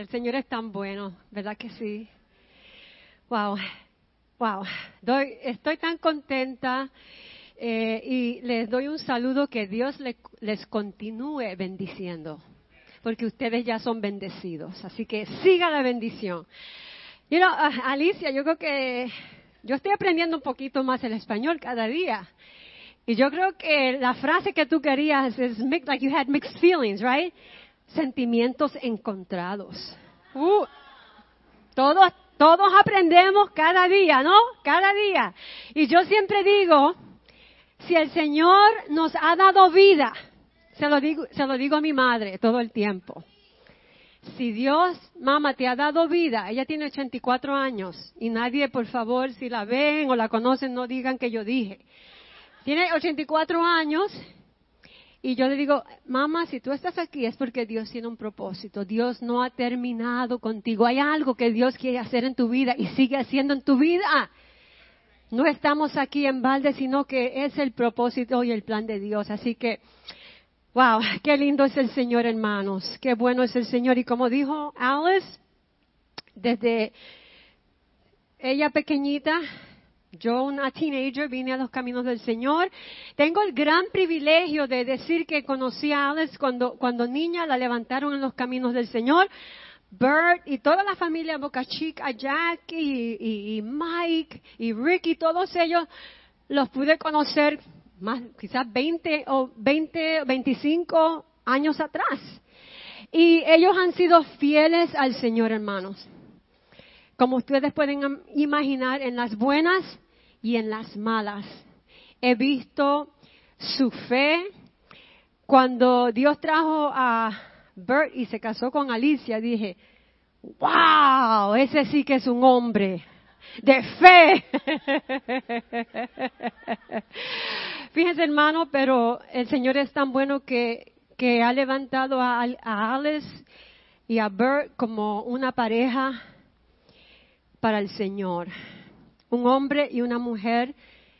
El Señor es tan bueno, ¿verdad que sí? Wow, wow. Estoy tan contenta eh, y les doy un saludo que Dios les continúe bendiciendo, porque ustedes ya son bendecidos. Así que siga la bendición. You know, Alicia, yo creo que yo estoy aprendiendo un poquito más el español cada día. Y yo creo que la frase que tú querías es like you had mixed feelings, right? Sentimientos encontrados. Uh, todos, todos aprendemos cada día, ¿no? Cada día. Y yo siempre digo, si el Señor nos ha dado vida, se lo digo, se lo digo a mi madre todo el tiempo. Si Dios, mamá, te ha dado vida, ella tiene 84 años y nadie, por favor, si la ven o la conocen, no digan que yo dije. Tiene 84 años y yo le digo, mamá, si tú estás aquí es porque Dios tiene un propósito. Dios no ha terminado contigo. Hay algo que Dios quiere hacer en tu vida y sigue haciendo en tu vida. No estamos aquí en balde, sino que es el propósito y el plan de Dios. Así que, wow, qué lindo es el Señor, hermanos. Qué bueno es el Señor. Y como dijo Alice, desde ella pequeñita, yo, una teenager, vine a los caminos del Señor. Tengo el gran privilegio de decir que conocí a Alice cuando, cuando niña, la levantaron en los caminos del Señor. Bert y toda la familia Boca Chica, Jack y, Mike y Ricky, todos ellos los pude conocer más, quizás 20 o 20, 25 años atrás. Y ellos han sido fieles al Señor, hermanos como ustedes pueden imaginar, en las buenas y en las malas. He visto su fe. Cuando Dios trajo a Bert y se casó con Alicia, dije, wow, ese sí que es un hombre de fe. Fíjense hermano, pero el Señor es tan bueno que, que ha levantado a, a Alice y a Bert como una pareja para el Señor. Un hombre y una mujer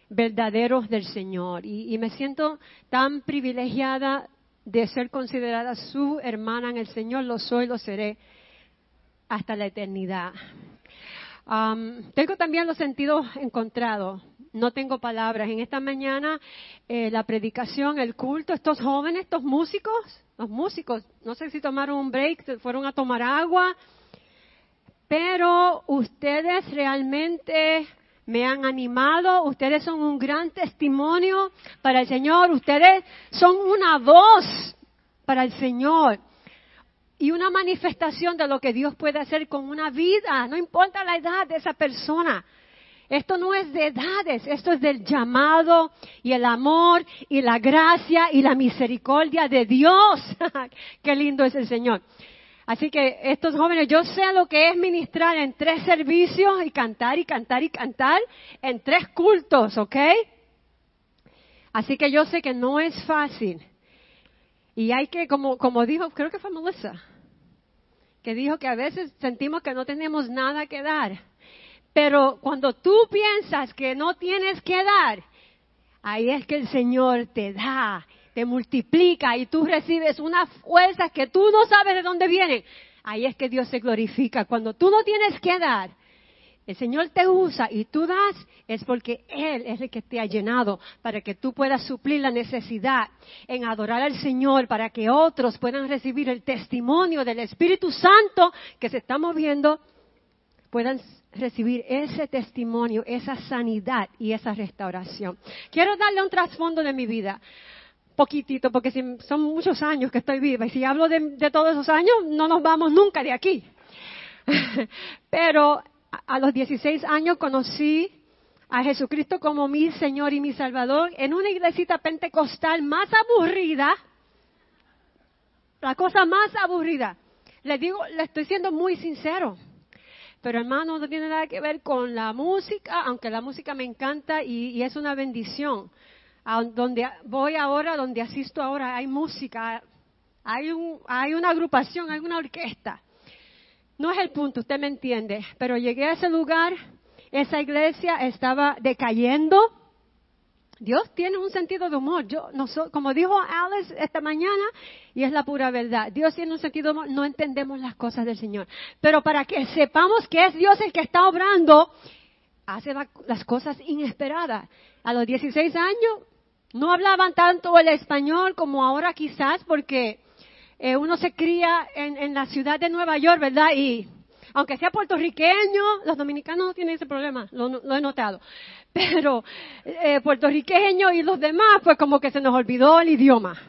verdaderos del Señor. Y, me siento tan privilegiada de ser considerada su hermana en el Señor. Lo soy, lo seré hasta la eternidad. tengo también los sentidos encontrados. No tengo palabras. En esta mañana, eh, la predicación, el culto, estos jóvenes, estos músicos, los músicos, no sé si tomaron un break, fueron a tomar agua, pero ustedes realmente me han animado, ustedes son un gran testimonio para el Señor, ustedes son una voz para el Señor y una manifestación de lo que Dios puede hacer con una vida, no importa la edad de esa persona. Esto no es de edades, esto es del llamado y el amor y la gracia y la misericordia de Dios. Qué lindo es el Señor. Así que estos jóvenes, yo sé lo que es ministrar en tres servicios y cantar y cantar y cantar en tres cultos, ¿ok? Así que yo sé que no es fácil. Y hay que, como, como dijo, creo que fue Melissa, que dijo que a veces sentimos que no tenemos nada que dar. Pero cuando tú piensas que no tienes que dar, ahí es que el Señor te da te multiplica y tú recibes una fuerza que tú no sabes de dónde viene. Ahí es que Dios se glorifica. Cuando tú no tienes que dar, el Señor te usa y tú das, es porque Él es el que te ha llenado para que tú puedas suplir la necesidad en adorar al Señor, para que otros puedan recibir el testimonio del Espíritu Santo que se está moviendo, puedan recibir ese testimonio, esa sanidad y esa restauración. Quiero darle un trasfondo de mi vida poquitito, porque si son muchos años que estoy viva y si hablo de, todos esos años, no nos vamos nunca de aquí. Pero a, los 16 años conocí a Jesucristo como mi Señor y mi Salvador en una iglesita pentecostal más aburrida, la cosa más aburrida. Le digo, le estoy siendo muy sincero. Pero hermano, no tiene nada que ver con la música, aunque la música me encanta y es una bendición donde voy ahora, donde asisto ahora, hay música, hay, hay una agrupación, hay una orquesta. No es el punto, usted me entiende, pero llegué a ese lugar, esa iglesia estaba decayendo, Dios tiene un sentido de humor. Yo, no como dijo Alice esta mañana, y es la pura verdad, Dios tiene un sentido de humor, no entendemos las cosas del Señor. Pero para que sepamos que es Dios el que está obrando, hace las cosas inesperadas. A los 16 años no hablaban tanto el español como ahora quizás, porque eh, uno se cría en, la ciudad de Nueva York, ¿verdad? Y aunque sea puertorriqueño, los dominicanos no tienen ese problema, lo, he notado. Pero eh, puertorriqueño y los demás, pues como que se nos olvidó el idioma.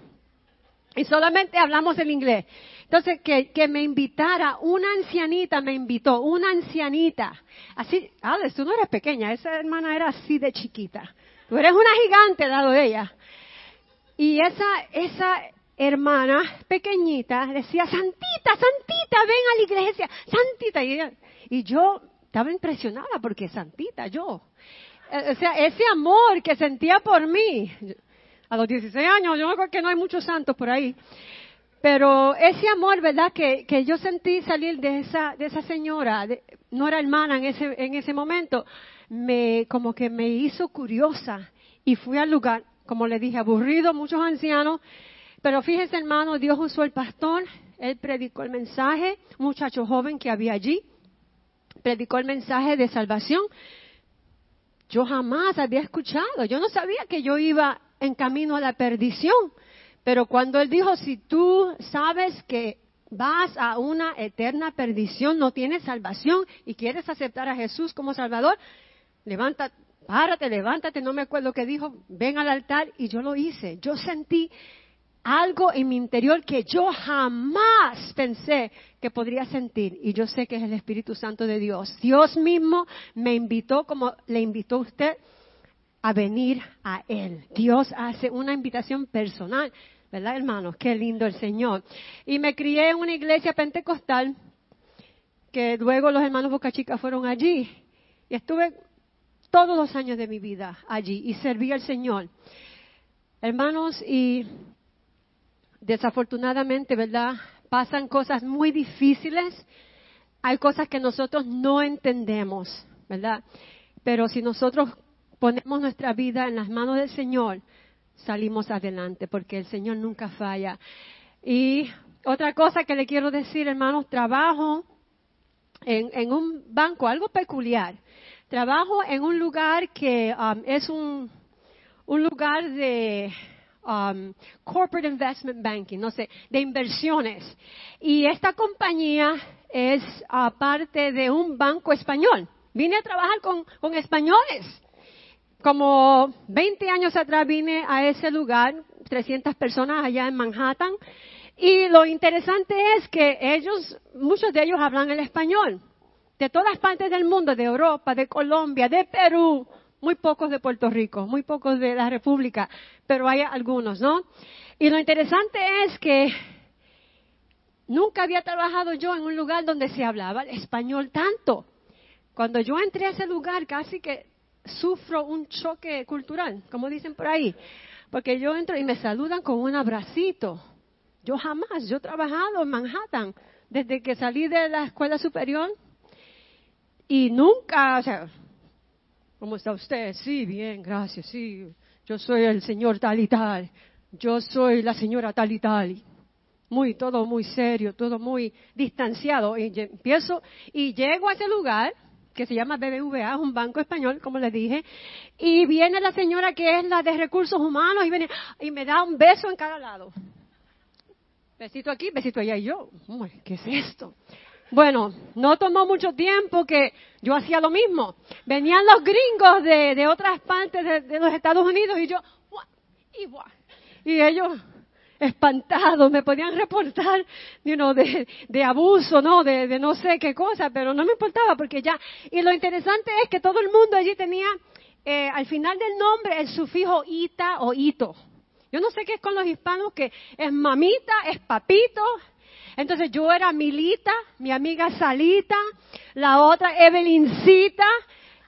Y solamente hablamos el inglés. Entonces, que, que me invitara, una ancianita me invitó, una ancianita. Así, Alex, tú no eres pequeña, esa hermana era así de chiquita. Tú eres una gigante dado de ella. Y esa, esa hermana pequeñita decía, Santita, Santita, ven a la iglesia, Santita. Y, yo estaba impresionada porque Santita, yo. Eh, o sea, ese amor que sentía por mí. A los 16 años, yo creo que no hay muchos santos por ahí. Pero ese amor, ¿verdad? Que, que yo sentí salir de esa, de esa señora, no era hermana en ese, en ese momento, me, como que me hizo curiosa y fui al lugar, como le dije, aburrido, muchos ancianos, pero fíjese, hermano, Dios usó el pastor, él predicó el mensaje, muchacho joven que había allí, predicó el mensaje de salvación. Yo jamás había escuchado, yo no sabía que yo iba en camino a la perdición, pero cuando él dijo, si tú sabes que vas a una eterna perdición, no tienes salvación y quieres aceptar a Jesús como Salvador, levanta, párate, levántate, no me acuerdo qué dijo, ven al altar y yo lo hice. Yo sentí algo en mi interior que yo jamás pensé que podría sentir. Y yo sé que es el Espíritu Santo de Dios. Dios mismo me invitó, como le invitó usted, a venir a Él. Dios hace una invitación personal, ¿verdad, hermanos? Qué lindo el Señor. Y me crié en una iglesia pentecostal, que luego los hermanos Boca Chica fueron allí. Y estuve todos los años de mi vida allí y serví al Señor. Hermanos, y desafortunadamente, ¿verdad? Pasan cosas muy difíciles, hay cosas que nosotros no entendemos, ¿verdad? Pero si nosotros ponemos nuestra vida en las manos del Señor, salimos adelante, porque el Señor nunca falla. Y otra cosa que le quiero decir, hermanos, trabajo en, un banco, algo peculiar. Trabajo en un lugar que um, es un, un lugar de Um, corporate investment banking, no sé, de inversiones. Y esta compañía es parte de un banco español. Vine a trabajar con, con españoles. Como 20 años atrás vine a ese lugar, 300 personas allá en Manhattan. Y lo interesante es que ellos, muchos de ellos hablan el español. De todas partes del mundo, de Europa, de Colombia, de Perú, muy pocos de Puerto Rico, muy pocos de la República, pero hay algunos, ¿no? Y lo interesante es que nunca había trabajado yo en un lugar donde se hablaba español tanto. Cuando yo entré a ese lugar casi que sufro un choque cultural, como dicen por ahí, porque yo entro y me saludan con un abracito. Yo jamás, yo he trabajado en Manhattan desde que salí de la escuela superior y nunca, o sea, ¿Cómo está usted? Sí, bien, gracias, sí. Yo soy el señor tal y tal. Yo soy la señora tal y tal. Muy, todo muy serio, todo muy distanciado. Y empiezo y llego a ese lugar que se llama BBVA, un banco español, como les dije, y viene la señora que es la de recursos humanos y, viene, y me da un beso en cada lado. Besito aquí, besito allá. Y yo, ¿qué es esto? Bueno, no tomó mucho tiempo que yo hacía lo mismo. Venían los gringos de, otras partes de, los Estados Unidos y yo, y, y ellos espantados me podían reportar de, abuso, ¿no? De, no sé qué cosa, pero no me importaba porque ya. Y lo interesante es que todo el mundo allí tenía eh, al final del nombre el sufijo ita o ito. Yo no sé qué es con los hispanos, que es mamita, es papito, entonces yo era Milita, mi amiga Salita, la otra Evelyncita,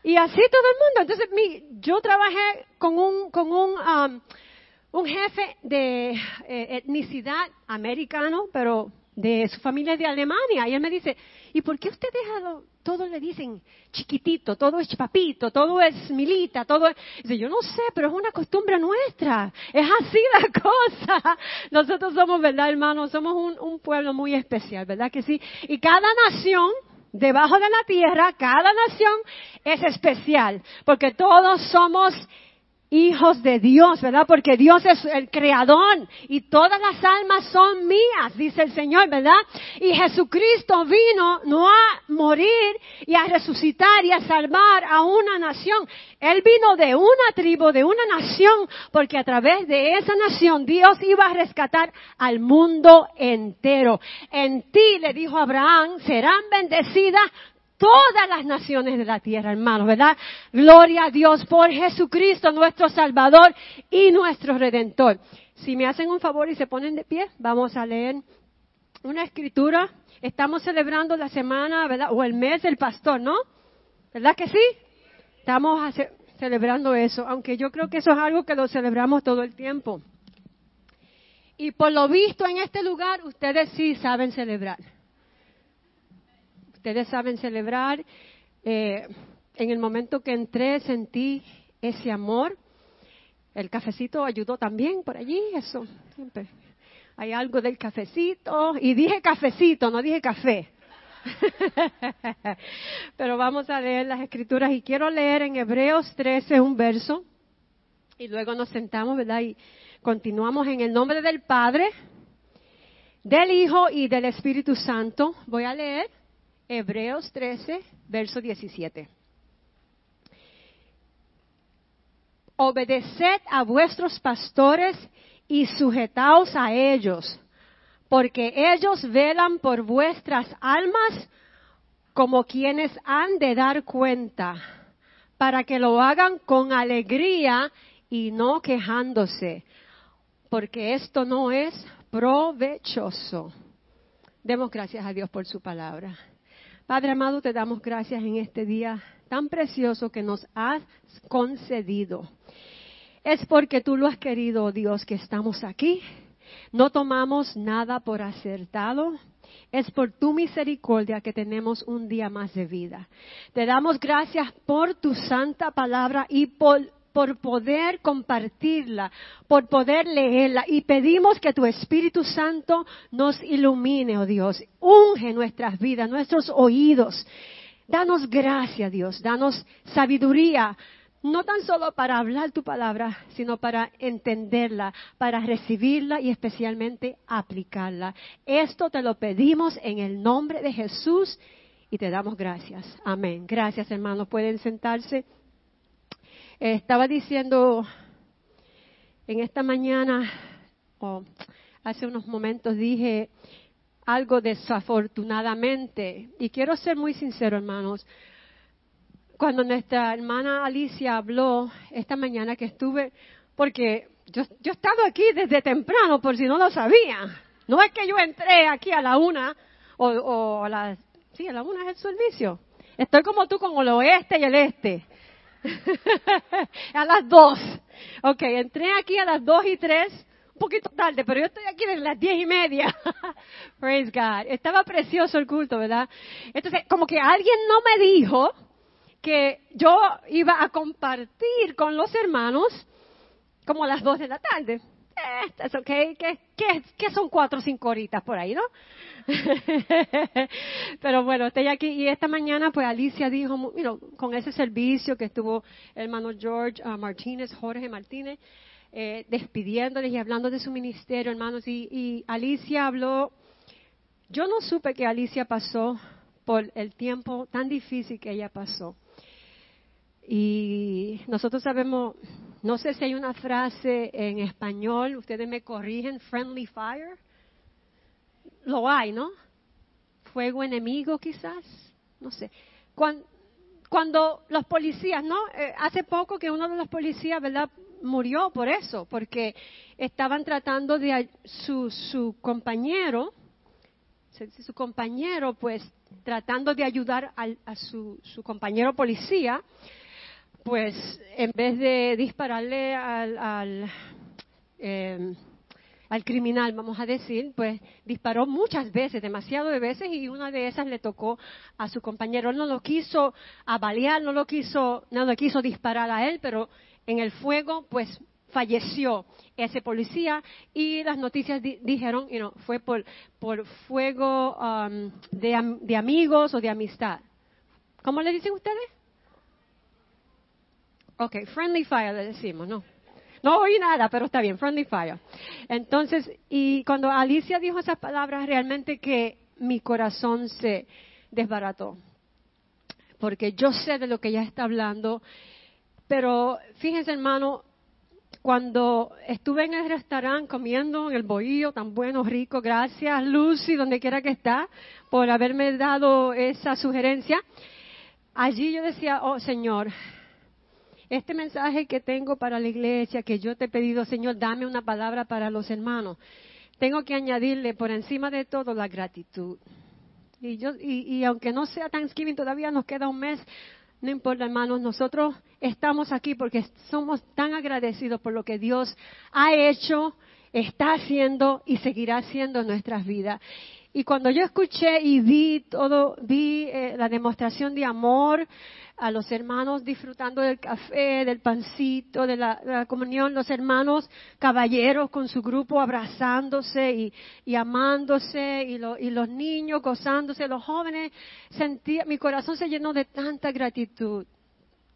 y así todo el mundo. Entonces mi, yo trabajé con un, con un, um, un jefe de eh, etnicidad americano, pero de su familia de Alemania. Y él me dice, ¿y por qué ustedes a todo le dicen chiquitito, todo es papito, todo es milita, todo es... Dice, yo no sé, pero es una costumbre nuestra. Es así la cosa. Nosotros somos, ¿verdad, hermanos? Somos un, un pueblo muy especial, ¿verdad que sí? Y cada nación debajo de la tierra, cada nación es especial, porque todos somos hijos de Dios, ¿verdad? Porque Dios es el creador y todas las almas son mías, dice el Señor, ¿verdad? Y Jesucristo vino no a morir y a resucitar y a salvar a una nación. Él vino de una tribu, de una nación, porque a través de esa nación Dios iba a rescatar al mundo entero. En ti, le dijo Abraham, serán bendecidas todas las naciones de la tierra, hermanos, ¿verdad? Gloria a Dios por Jesucristo, nuestro Salvador y nuestro Redentor. Si me hacen un favor y se ponen de pie, vamos a leer una escritura. Estamos celebrando la semana, ¿verdad? O el mes del pastor, ¿no? ¿Verdad que sí? Estamos celebrando eso, aunque yo creo que eso es algo que lo celebramos todo el tiempo. Y por lo visto en este lugar, ustedes sí saben celebrar ustedes saben celebrar. Eh, en el momento que entré sentí ese amor. El cafecito ayudó también por allí, eso siempre. Hay algo del cafecito. Y dije cafecito, no dije café. Pero vamos a leer las escrituras y quiero leer en Hebreos 13 un verso y luego nos sentamos, ¿verdad? Y continuamos en el nombre del Padre, del Hijo y del Espíritu Santo. Voy a leer Hebreos 13, verso 17. Obedeced a vuestros pastores y sujetaos a ellos, porque ellos velan por vuestras almas como quienes han de dar cuenta, para que lo hagan con alegría y no quejándose, porque esto no es provechoso. Demos gracias a Dios por su palabra. Padre amado, te damos gracias en este día tan precioso que nos has concedido. Es porque tú lo has querido, Dios, que estamos aquí. No tomamos nada por acertado. Es por tu misericordia que tenemos un día más de vida. Te damos gracias por tu santa palabra y por por poder compartirla, por poder leerla. Y pedimos que tu Espíritu Santo nos ilumine, oh Dios. Unge nuestras vidas, nuestros oídos. Danos gracia, Dios. Danos sabiduría. No tan solo para hablar tu palabra, sino para entenderla, para recibirla y especialmente aplicarla. Esto te lo pedimos en el nombre de Jesús y te damos gracias. Amén. Gracias, hermanos. Pueden sentarse estaba diciendo en esta mañana, o hace unos momentos dije algo desafortunadamente, y quiero ser muy sincero, hermanos. Cuando nuestra hermana Alicia habló esta mañana que estuve, porque yo, yo he estado aquí desde temprano, por si no lo sabía. No es que yo entré aquí a la una, o, o a la, sí, a la una es el servicio. Estoy como tú con el oeste y el este. a las dos. Ok, entré aquí a las dos y tres, un poquito tarde, pero yo estoy aquí desde las diez y media. Praise God. Estaba precioso el culto, ¿verdad? Entonces, como que alguien no me dijo que yo iba a compartir con los hermanos como a las dos de la tarde. Okay. ¿Qué, son cuatro o cinco horitas por ahí, no? Pero bueno, estoy aquí y esta mañana pues Alicia dijo, con ese servicio que estuvo el hermano George uh, Martínez, Jorge Martínez, eh, despidiéndoles y hablando de su ministerio, hermanos, y Alicia habló, yo no supe que Alicia pasó por el tiempo tan difícil que ella pasó. Y nosotros sabemos, no sé si hay una frase en español, ustedes me corrigen, friendly fire lo hay, ¿no? Fuego enemigo quizás, no sé. Cuando, los policías, ¿no? Eh, hace poco que uno de los policías, ¿verdad? Murió por eso, porque estaban tratando de su, su compañero, su compañero, pues tratando de ayudar a su, su, compañero policía, pues en vez de dispararle al, al, eh, al criminal, vamos a decir, pues disparó muchas veces, demasiado de veces, y una de esas le tocó a su compañero. Él no lo quiso avaliar, no lo quiso, no lo quiso disparar a él, pero en el fuego, pues falleció ese policía y las noticias dijeron, you know, fue por, por fuego um, de, de amigos o de amistad. ¿Cómo le dicen ustedes? Ok, friendly fire le decimos, ¿no? No oí nada, pero está bien, friendly fire. Entonces, y cuando Alicia dijo esas palabras, realmente que mi corazón se desbarató. Porque yo sé de lo que ella está hablando. Pero fíjense, hermano, cuando estuve en el restaurante comiendo en el bohío tan bueno, rico, gracias Lucy, donde quiera que está, por haberme dado esa sugerencia. Allí yo decía, oh Señor, este mensaje que tengo para la iglesia, que yo te he pedido, Señor, dame una palabra para los hermanos. Tengo que añadirle por encima de todo la gratitud. Y, yo, y, aunque no sea Thanksgiving, todavía nos queda un mes. No importa, hermanos, nosotros estamos aquí porque somos tan agradecidos por lo que Dios ha hecho, está haciendo y seguirá haciendo en nuestras vidas. Y cuando yo escuché y vi todo, vi eh, la demostración de amor, a los hermanos disfrutando del café, del pancito, de la, comunión, los hermanos caballeros con su grupo abrazándose y, amándose, y, y, los niños gozándose, los jóvenes, sentía, mi corazón se llenó de tanta gratitud.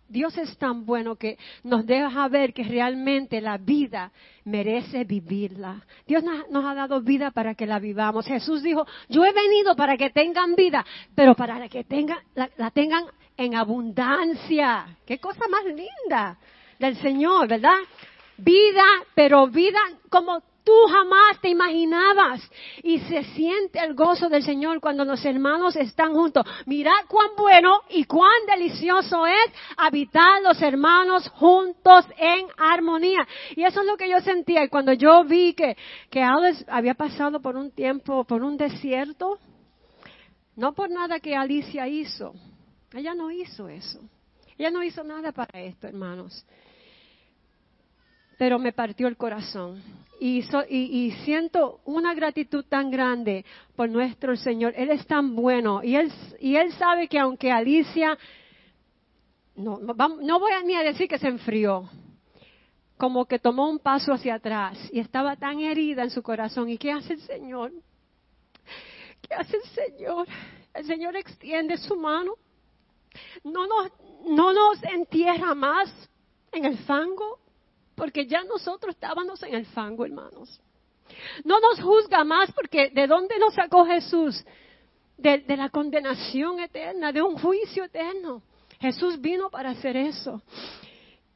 Dios es tan bueno que nos deja ver que realmente la vida merece vivirla. Dios nos ha dado vida para que la vivamos. Jesús dijo, yo he venido para que tengan vida, pero para que tengan, la tengan en abundancia. Qué cosa más linda del Señor, ¿verdad? Vida, pero vida como tú jamás te imaginabas. Y se siente el gozo del Señor cuando los hermanos están juntos. Mirad cuán bueno y cuán delicioso es habitar los hermanos juntos en armonía. Y eso es lo que yo sentía. Y cuando yo vi que, que Alice había pasado por un tiempo, por un desierto, no por nada que Alicia hizo, ella no hizo eso. Ella no hizo nada para esto, hermanos. Pero me partió el corazón. Y, siento una gratitud tan grande por nuestro Señor. Él es tan bueno. Y Él, y él sabe que aunque Alicia, no, no voy ni a decir que se enfrió, como que tomó un paso hacia atrás y estaba tan herida en su corazón. ¿Y qué hace el Señor? ¿Qué hace el Señor? El Señor extiende su mano no nos, no nos entierra más en el fango, porque ya nosotros estábamos en el fango, hermanos. No nos juzga más porque ¿de dónde nos sacó Jesús? De, de, la condenación eterna, de un juicio eterno. Jesús vino para hacer eso.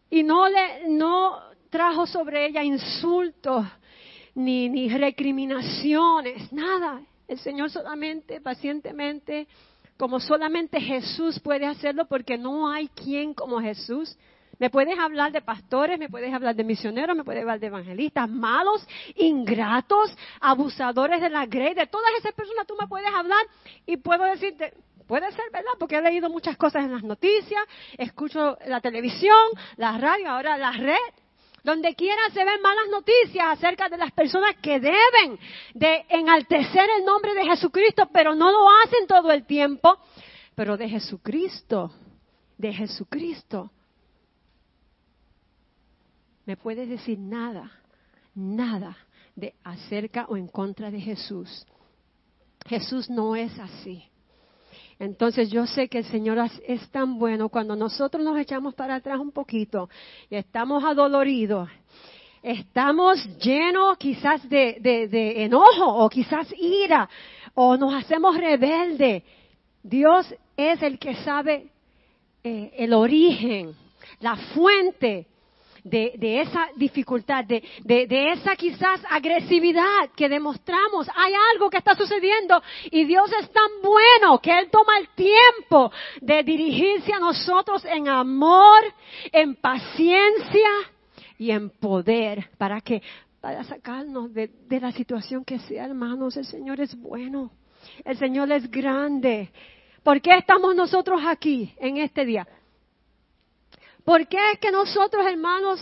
Y no le, no trajo sobre ella insultos, ni, ni recriminaciones, nada. El Señor solamente, pacientemente, como solamente Jesús puede hacerlo porque no hay quien como Jesús. Me puedes hablar de pastores, me puedes hablar de misioneros, me puedes hablar de evangelistas, malos, ingratos, abusadores de la grey, de todas esas personas tú me puedes hablar y puedo decirte, puede ser verdad, porque he leído muchas cosas en las noticias, escucho la televisión, la radio, ahora la red, donde quiera se ven malas noticias acerca de las personas que deben de enaltecer el nombre de Jesucristo, pero no lo hacen todo el tiempo. Pero de Jesucristo, de Jesucristo, me puedes decir nada, nada de acerca o en contra de Jesús. Jesús no es así. Entonces yo sé que el Señor es tan bueno cuando nosotros nos echamos para atrás un poquito y estamos adoloridos, estamos llenos quizás de, enojo o quizás ira o nos hacemos rebelde. Dios es el que sabe eh, el origen, la fuente de, esa dificultad, de, esa quizás agresividad que demostramos. Hay algo que está sucediendo y Dios es tan bueno que Él toma el tiempo de dirigirse a nosotros en amor, en paciencia y en poder para que para sacarnos de, de la situación que sea, hermanos. El Señor es bueno. El Señor es grande. ¿Por qué estamos nosotros aquí en este día? ¿Por qué es que nosotros, hermanos,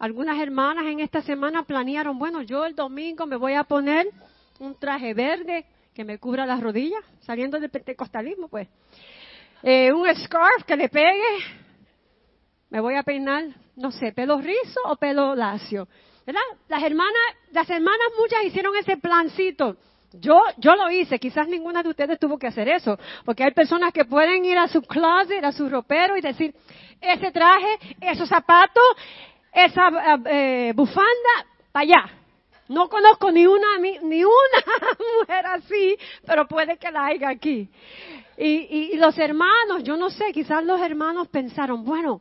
Algunas hermanas en esta semana planearon, bueno, yo el domingo me voy a poner un traje verde que me cubra las rodillas, saliendo del pentecostalismo, pues. Eh, un scarf que le pegue. Me voy a peinar, no sé, pelo rizo o pelo lacio. ¿Verdad? Las hermanas, las hermanas muchas hicieron ese plancito. Yo, yo lo hice, quizás ninguna de ustedes tuvo que hacer eso, porque hay personas que pueden ir a su closet, a su ropero y decir, ese traje, esos zapatos, esa eh, bufanda, para allá. No conozco ni una, ni una mujer así, pero puede que la haya aquí. Y, y, los hermanos, yo no sé, quizás los hermanos pensaron, bueno,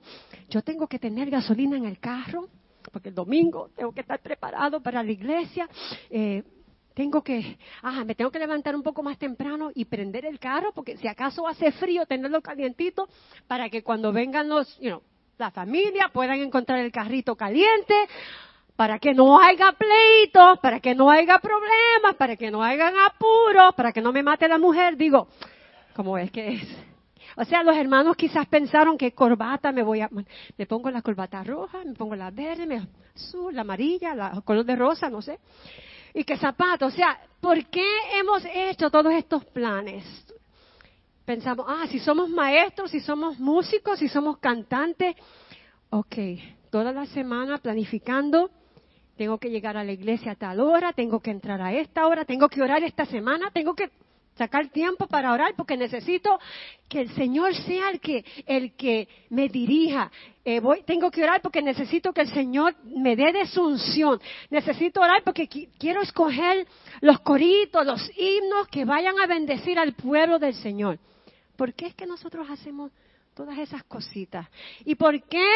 yo tengo que tener gasolina en el carro, porque el domingo tengo que estar preparado para la iglesia. Eh, tengo que, ah, me tengo que levantar un poco más temprano y prender el carro, porque si acaso hace frío, tenerlo calientito, para que cuando vengan los, you know, la familia puedan encontrar el carrito caliente, para que no haya pleitos, para que no haya problemas, para que no hagan apuros, para que no me mate la mujer. Digo, ¿cómo es que es? O sea, los hermanos quizás pensaron que corbata me voy a, me pongo la corbata roja, me pongo la verde, me, azul, la amarilla, la color de rosa, no sé. Y que zapatos. O sea, ¿por qué hemos hecho todos estos planes? Pensamos, ah, si somos maestros, si somos músicos, si somos cantantes. Ok, toda la semana planificando tengo que llegar a la iglesia a tal hora, tengo que entrar a esta hora, tengo que orar esta semana, tengo que sacar tiempo para orar porque necesito que el Señor sea el que, el que me dirija. Eh, voy, tengo que orar porque necesito que el Señor me dé de su unción. Necesito orar porque quiero escoger los coritos, los himnos que vayan a bendecir al pueblo del Señor. ¿Por qué es que nosotros hacemos todas esas cositas? ¿Y por qué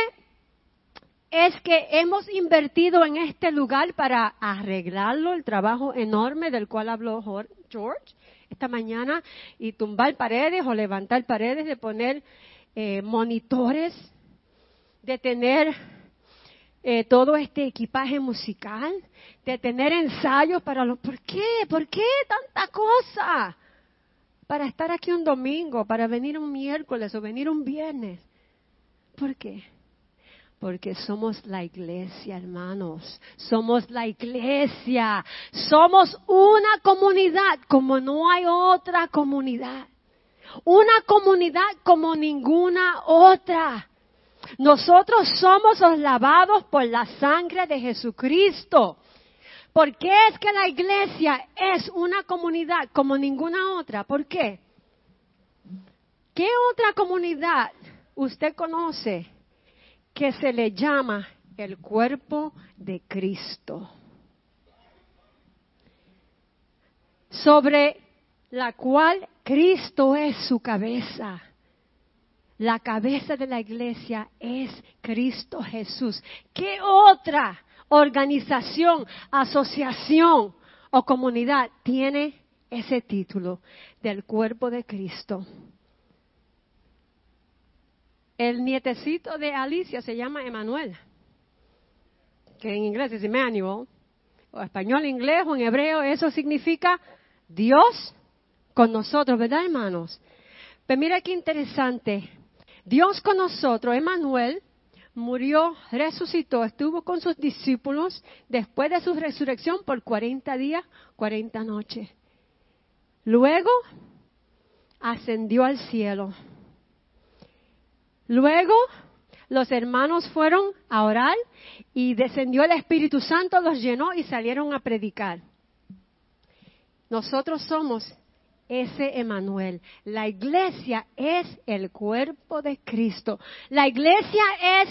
es que hemos invertido en este lugar para arreglarlo, el trabajo enorme del cual habló George esta mañana, y tumbar paredes o levantar paredes, de poner eh, monitores, de tener eh, todo este equipaje musical, de tener ensayos para los... ¿Por qué? ¿Por qué tanta cosa? Para estar aquí un domingo, para venir un miércoles o venir un viernes. ¿Por qué? Porque somos la iglesia, hermanos. Somos la iglesia. Somos una comunidad como no hay otra comunidad. Una comunidad como ninguna otra. Nosotros somos los lavados por la sangre de Jesucristo. ¿Por qué es que la iglesia es una comunidad como ninguna otra? ¿Por qué? ¿Qué otra comunidad usted conoce que se le llama el cuerpo de Cristo, sobre la cual Cristo es su cabeza. La cabeza de la iglesia es Cristo Jesús. ¿Qué otra organización, asociación o comunidad tiene ese título del cuerpo de Cristo? El nietecito de Alicia se llama Emanuel, que en inglés es Emmanuel, o español, inglés o en hebreo, eso significa Dios con nosotros, ¿verdad, hermanos? Pero pues mira qué interesante. Dios con nosotros, Emanuel, murió, resucitó, estuvo con sus discípulos después de su resurrección por 40 días, 40 noches. Luego ascendió al cielo. Luego los hermanos fueron a orar y descendió el Espíritu Santo, los llenó y salieron a predicar. Nosotros somos ese Emanuel. La iglesia es el cuerpo de Cristo. La iglesia es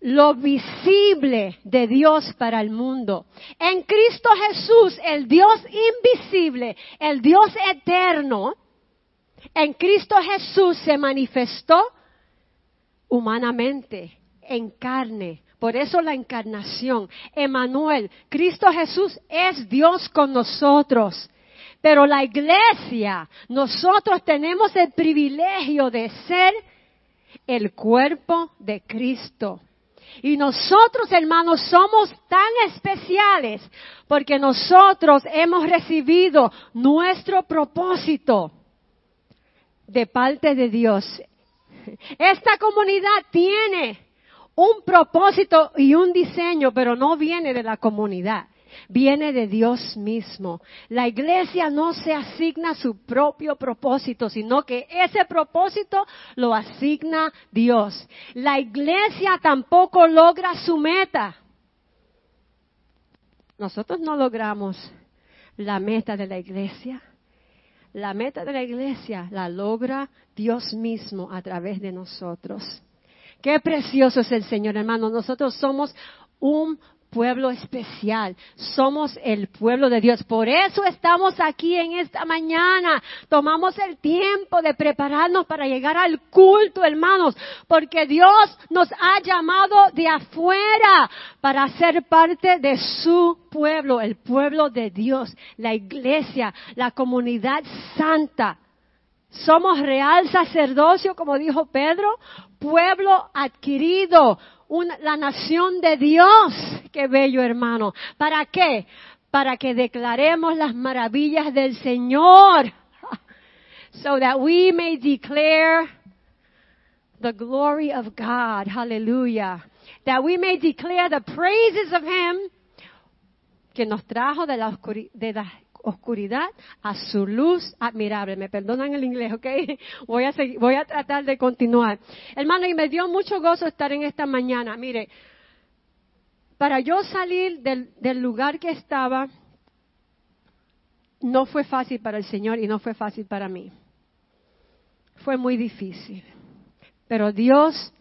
lo visible de Dios para el mundo. En Cristo Jesús, el Dios invisible, el Dios eterno, en Cristo Jesús se manifestó humanamente, en carne. Por eso la encarnación. Emanuel, Cristo Jesús es Dios con nosotros. Pero la iglesia, nosotros tenemos el privilegio de ser el cuerpo de Cristo. Y nosotros, hermanos, somos tan especiales porque nosotros hemos recibido nuestro propósito de parte de Dios esta comunidad tiene un propósito y un diseño, pero no viene de la comunidad. Viene de Dios mismo. La iglesia no se asigna su propio propósito, sino que ese propósito lo asigna Dios. La iglesia tampoco logra su meta. Nosotros no logramos la meta de la iglesia. La meta de la iglesia la logra Dios mismo a través de nosotros. Qué precioso es el Señor, hermano. Nosotros somos un pueblo especial, somos el pueblo de Dios. Por eso estamos aquí en esta mañana. Tomamos el tiempo de prepararnos para llegar al culto, hermanos, porque Dios nos ha llamado de afuera para ser parte de su pueblo, el pueblo de Dios, la iglesia, la comunidad santa. Somos real sacerdocio, como dijo Pedro, pueblo adquirido, la nación de Dios. Qué bello hermano. ¿Para qué? Para que declaremos las maravillas del Señor. So that we may declare the glory of God. Hallelujah. That we may declare the praises of Him que nos trajo de la, de la oscuridad a su luz admirable. Me perdonan el inglés, ¿ok? Voy a, seguir, voy a tratar de continuar. Hermano, y me dio mucho gozo estar en esta mañana. Mire, para yo salir del, del lugar que estaba, no fue fácil para el Señor y no fue fácil para mí. Fue muy difícil. Pero Dios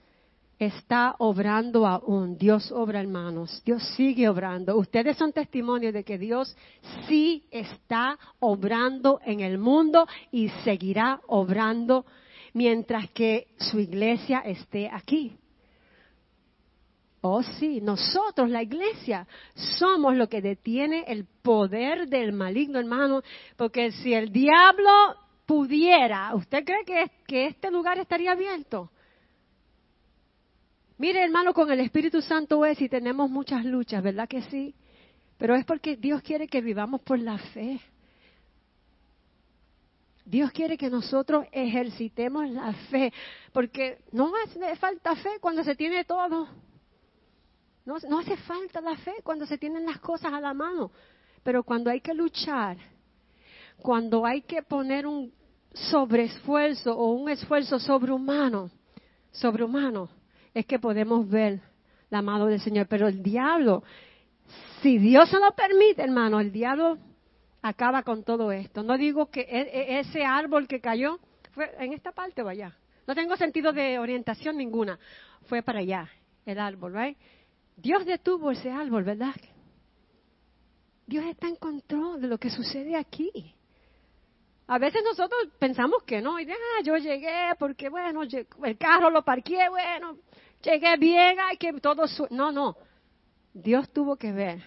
está obrando aún. Dios obra, hermanos. Dios sigue obrando. Ustedes son testimonios de que Dios sí está obrando en el mundo y seguirá obrando mientras que su iglesia esté aquí. Oh sí, nosotros, la iglesia, somos lo que detiene el poder del maligno, hermano, porque si el diablo pudiera, ¿usted cree que, que este lugar estaría abierto? Mire, hermano, con el Espíritu Santo es y tenemos muchas luchas, ¿verdad que sí? Pero es porque Dios quiere que vivamos por la fe. Dios quiere que nosotros ejercitemos la fe, porque no hace falta fe cuando se tiene todo. No, no hace falta la fe cuando se tienen las cosas a la mano, pero cuando hay que luchar, cuando hay que poner un sobreesfuerzo o un esfuerzo sobrehumano, sobrehumano, es que podemos ver la mano del Señor. Pero el diablo, si Dios se lo permite, hermano, el diablo acaba con todo esto. No digo que e, e, ese árbol que cayó fue en esta parte o allá. No tengo sentido de orientación ninguna. Fue para allá, el árbol, ¿right? Dios detuvo ese árbol, ¿verdad? Dios está en control de lo que sucede aquí. A veces nosotros pensamos que no, y ah, yo llegué porque, bueno, el carro lo parqué, bueno, llegué bien, ay, que todo... No, no, Dios tuvo que ver,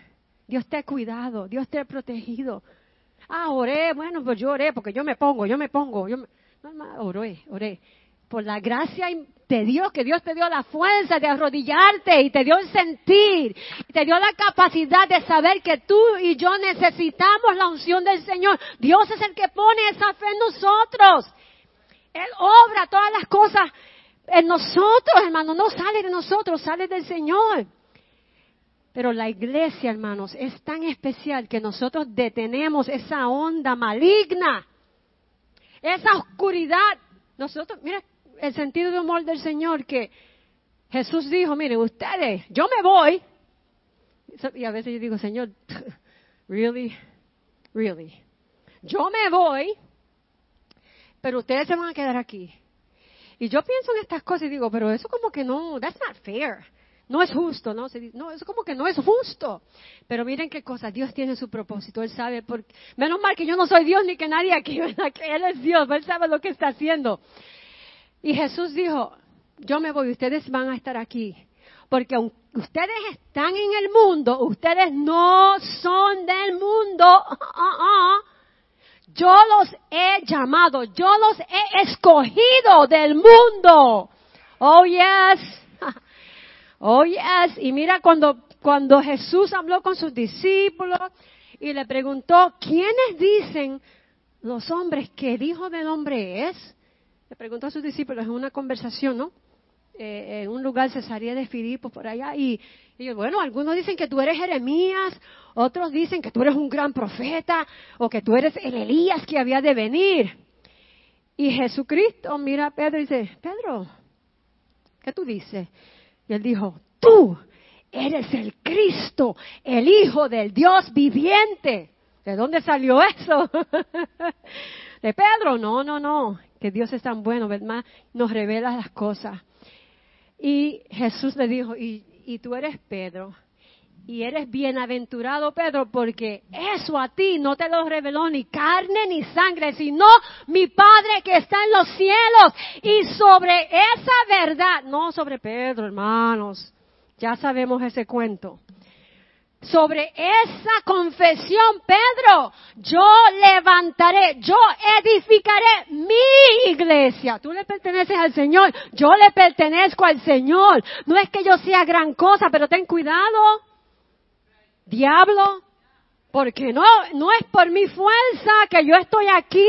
Dios te ha cuidado, Dios te ha protegido. Ah, oré, bueno, pues yo oré porque yo me pongo, yo me pongo, yo me... No, no, oré, oré por la gracia de Dios, que Dios te dio la fuerza de arrodillarte y te dio el sentir, te dio la capacidad de saber que tú y yo necesitamos la unción del Señor. Dios es el que pone esa fe en nosotros. Él obra todas las cosas en nosotros, hermano, no sale de nosotros, sale del Señor. Pero la iglesia, hermanos, es tan especial que nosotros detenemos esa onda maligna, esa oscuridad. Nosotros, mira, el sentido de humor del Señor que Jesús dijo, miren, ustedes, yo me voy. Y a veces yo digo, Señor, really, really. Yo me voy, pero ustedes se van a quedar aquí. Y yo pienso en estas cosas y digo, pero eso como que no, that's not fair. No es justo, ¿no? No, eso como que no es justo. Pero miren qué cosa, Dios tiene su propósito, Él sabe, por, menos mal que yo no soy Dios ni que nadie aquí. Que Él es Dios, Él sabe lo que está haciendo. Y Jesús dijo, yo me voy, ustedes van a estar aquí. Porque aunque ustedes están en el mundo, ustedes no son del mundo. Ah, ah. Yo los he llamado, yo los he escogido del mundo. Oh, yes. Oh, yes. Y mira cuando, cuando Jesús habló con sus discípulos y le preguntó, ¿quiénes dicen los hombres que el Hijo del Hombre es? Le preguntó a sus discípulos en una conversación, ¿no? eh, en un lugar Cesaría de Filipo, por allá, y, y bueno, algunos dicen que tú eres Jeremías, otros dicen que tú eres un gran profeta, o que tú eres el Elías que había de venir. Y Jesucristo mira a Pedro y dice, Pedro, ¿qué tú dices? Y él dijo, tú eres el Cristo, el Hijo del Dios viviente. ¿De dónde salió eso? ¿De Pedro? No, no, no. Que Dios es tan bueno, ¿verdad? Nos revela las cosas. Y Jesús le dijo, y, y tú eres Pedro. Y eres bienaventurado, Pedro, porque eso a ti no te lo reveló ni carne ni sangre, sino mi Padre que está en los cielos. Y sobre esa verdad, no sobre Pedro, hermanos, ya sabemos ese cuento. Sobre esa confesión, Pedro, yo levantaré, yo edificaré mi iglesia. Tú le perteneces al Señor, yo le pertenezco al Señor. No es que yo sea gran cosa, pero ten cuidado. Diablo, porque no, no es por mi fuerza que yo estoy aquí,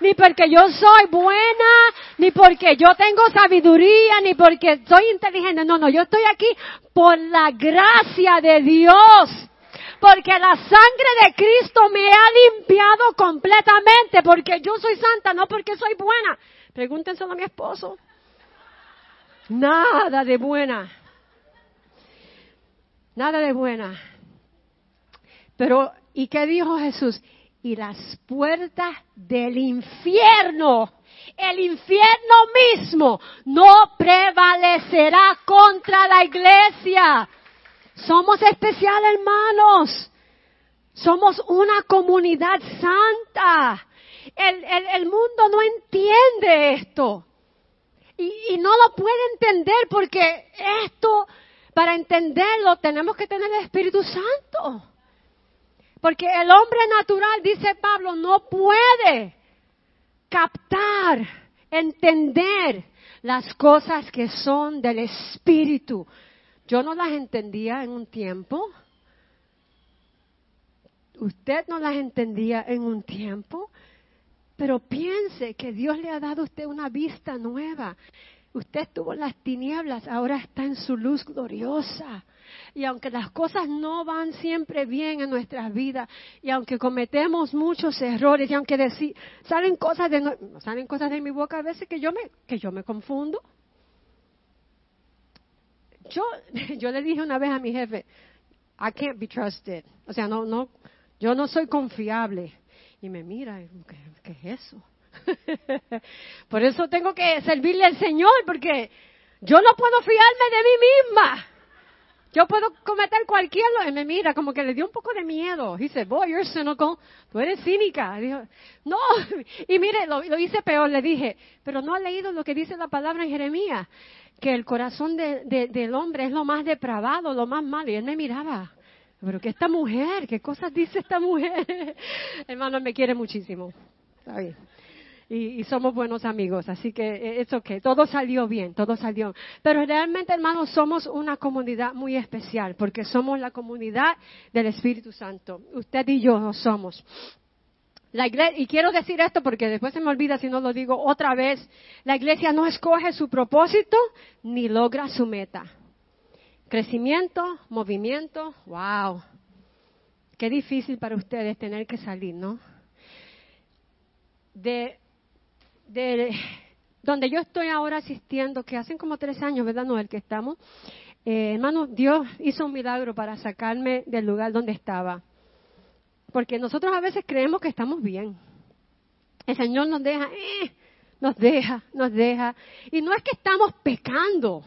ni porque yo soy buena, ni porque yo tengo sabiduría, ni porque soy inteligente. No, no, yo estoy aquí por la gracia de Dios. Porque la sangre de Cristo me ha limpiado completamente, porque yo soy santa, no porque soy buena. Pregúntenselo a mi esposo. Nada de buena. Nada de buena. Pero, ¿y qué dijo Jesús? Y las puertas del infierno, el infierno mismo, no prevalecerá contra la iglesia. Somos especiales, hermanos. Somos una comunidad santa. El, mundo no entiende esto. Y, no lo puede entender porque esto, para entenderlo, tenemos que tener el Espíritu Santo. Porque el hombre natural, dice Pablo, no puede captar, entender las cosas que son del Espíritu. Yo no las entendía en un tiempo. Usted no las entendía en un tiempo. Pero piense que Dios le ha dado a usted una vista nueva. Usted estuvo en las tinieblas, ahora está en su luz gloriosa. Y aunque las cosas no van siempre bien en nuestras vidas, y aunque cometemos muchos errores, y aunque salen cosas de salen cosas de mi boca a veces que yo me que yo me confundo. Yo yo le dije una vez a mi jefe, I can't be trusted. O sea, no no yo no soy confiable. Y me mira, ¿qué, qué es eso? Por eso tengo que servirle al Señor, porque yo no puedo fiarme de mí misma. Yo puedo cometer cualquier y me mira como que le dio un poco de miedo. Dice, boy, you're cynical. Tú eres cínica. Dijo, no. Y mire, lo, hice peor. Le dije, pero no ha leído lo que dice la palabra en Jeremías. Que el corazón del hombre es lo más depravado, lo más malo. Y él me miraba. Pero que esta mujer, ¿qué cosas dice esta mujer? Hermano, me quiere muchísimo. Está y, somos buenos amigos. Así que es que todo salió bien, todo salió. Pero realmente, hermanos, somos una comunidad muy especial porque somos la comunidad del Espíritu Santo. Usted y yo somos. La iglesia, y quiero decir esto porque después se me olvida si no lo digo otra vez, la iglesia no escoge su propósito ni logra su meta. Crecimiento, movimiento, wow. Qué difícil para ustedes tener que salir, ¿no? De de donde yo estoy ahora asistiendo, que hacen como tres años, ¿verdad, Noel, que estamos? Eh, hermano, Dios hizo un milagro para sacarme del lugar donde estaba. Porque nosotros a veces creemos que estamos bien. El Señor nos deja, eh, nos deja, nos deja. Y no es que estamos pecando.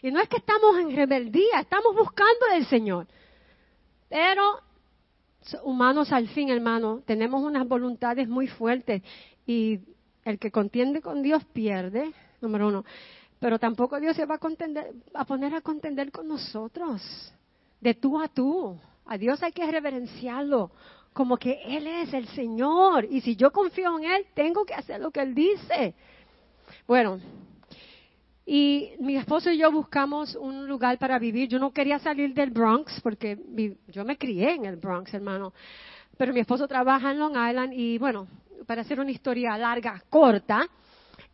Y no es que estamos en rebeldía, estamos buscando del Señor. Pero humanos al fin, hermano, tenemos unas voluntades muy fuertes y el que contiende con Dios pierde, número uno. Pero tampoco Dios se va a, a poner a contender con nosotros, de tú a tú. A Dios hay que reverenciarlo como que Él es el Señor. Y si yo confío en Él, tengo que hacer lo que Él dice. Bueno, y mi esposo y yo buscamos un lugar para vivir. Yo no quería salir del Bronx porque yo me crié en el Bronx, hermano. Pero mi esposo trabaja en Long Island y bueno, para hacer una historia larga, corta,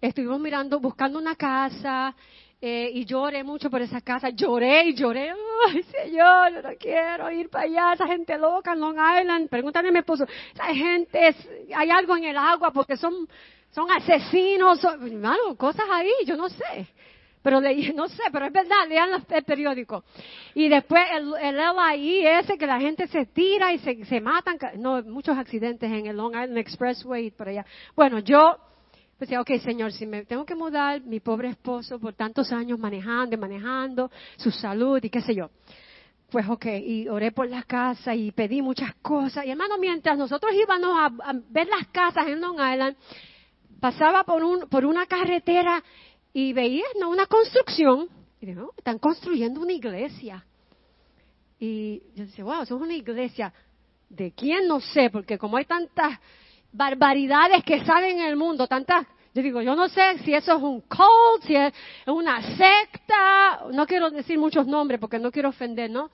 estuvimos mirando, buscando una casa eh, y lloré mucho por esa casa. Lloré y lloré. Ay, Señor, yo no quiero ir para allá. Esa gente loca en Long Island. Pregúntale a mi esposo. Esa gente, hay algo en el agua porque son, son asesinos. Son, cosas ahí, yo no sé. Pero leí, no sé, pero es verdad, lean el periódico. Y después el, el LIE ese que la gente se tira y se, se matan. No, muchos accidentes en el Long Island Expressway por allá. Bueno, yo pues ok, Señor, si me tengo que mudar, mi pobre esposo por tantos años manejando y manejando, su salud y qué sé yo. Pues ok, y oré por la casa y pedí muchas cosas. Y hermano, mientras nosotros íbamos a, ver las casas en Long Island, pasaba por, un, por una carretera y veía ¿no? una construcción. Y dije, oh, están construyendo una iglesia. Y yo decía, wow, eso es una iglesia. ¿De quién? No sé, porque como hay tantas barbaridades que salen en el mundo, tantas. Yo digo, yo no sé si eso es un cult, si es una secta, no quiero decir muchos nombres porque no quiero ofender, ¿no?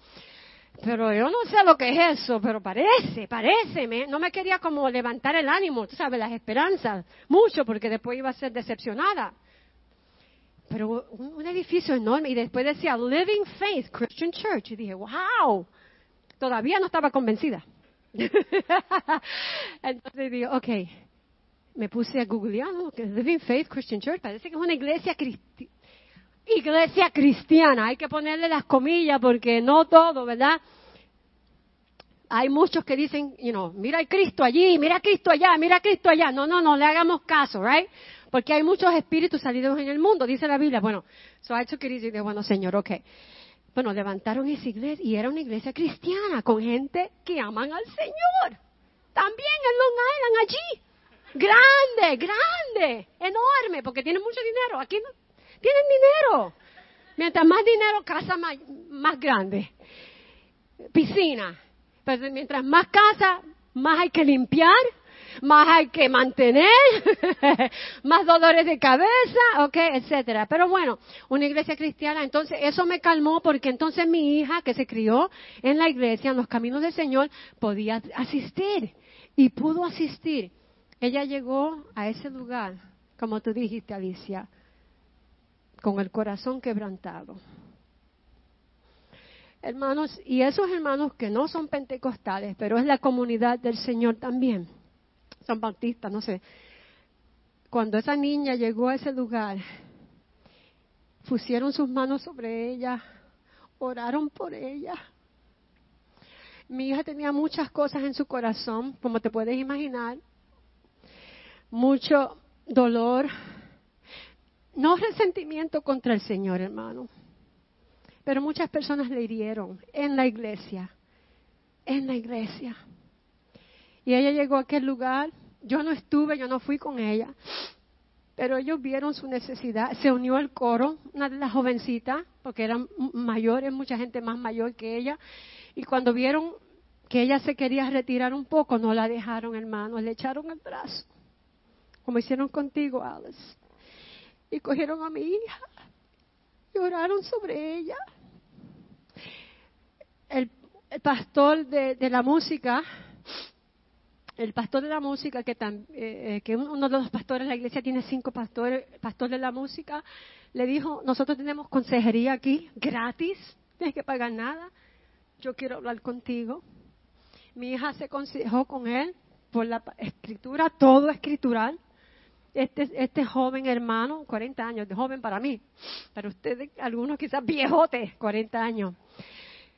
Pero yo no sé lo que es eso, pero parece, parece, me, no me quería como levantar el ánimo, tú sabes, las esperanzas, mucho, porque después iba a ser decepcionada. Pero un, edificio enorme, y después decía Living Faith Christian Church, y dije, wow, todavía no estaba convencida. Entonces digo, ok, me puse a googlear, ¿no? Living Faith Christian Church, parece que es una iglesia cristiana. Iglesia cristiana, hay que ponerle las comillas porque no todo, ¿verdad? Hay muchos que dicen, you know, mira a Cristo allí, mira Cristo allá, mira Cristo allá. No, no, no le hagamos caso, right? Porque hay muchos espíritus salidos en el mundo, dice la Biblia. Bueno, so I hecho que decir, bueno, Señor, ok. Bueno, levantaron esa iglesia y era una iglesia cristiana con gente que aman al Señor. También en Long Island, allí. Grande, grande, enorme, porque tienen mucho dinero. Aquí tienen dinero. Mientras más dinero, casa más, más grande. Piscina. Pero mientras más casa, más hay que limpiar más hay que mantener, más dolores de cabeza, ok, etcétera. Pero bueno, una iglesia cristiana, entonces eso me calmó porque entonces mi hija que se crió en la iglesia, en los caminos del Señor, podía asistir y pudo asistir. Ella llegó a ese lugar, como tú dijiste, Alicia, con el corazón quebrantado. Hermanos, y esos hermanos que no son pentecostales, pero es la comunidad del Señor también San Bautista, no sé. Cuando esa niña llegó a ese lugar, pusieron sus manos sobre ella, oraron por ella. Mi hija tenía muchas cosas en su corazón, como te puedes imaginar, mucho dolor, no resentimiento contra el Señor, hermano, pero muchas personas le hirieron en la iglesia, en la iglesia. Y ella llegó a aquel lugar, yo no estuve, yo no fui con ella, pero ellos vieron su necesidad, se unió al coro, una de las jovencitas, porque eran mayores, mucha gente más mayor que ella, y cuando vieron que ella se quería retirar un poco, no la dejaron, hermano, le echaron el brazo, como hicieron contigo, Alice, y cogieron a mi hija. Y oraron sobre ella. El, pastor de, de la música el pastor de la música, que, eh, eh, uno de los pastores, la iglesia tiene cinco pastores, pastor de la música, le dijo, nosotros tenemos consejería aquí, gratis, tienes que pagar nada, yo quiero hablar contigo. Mi hija se consejó con él por la escritura, todo escritural. Este, este joven hermano, 40 años, de joven para mí, para ustedes, algunos quizás viejotes, 40 años.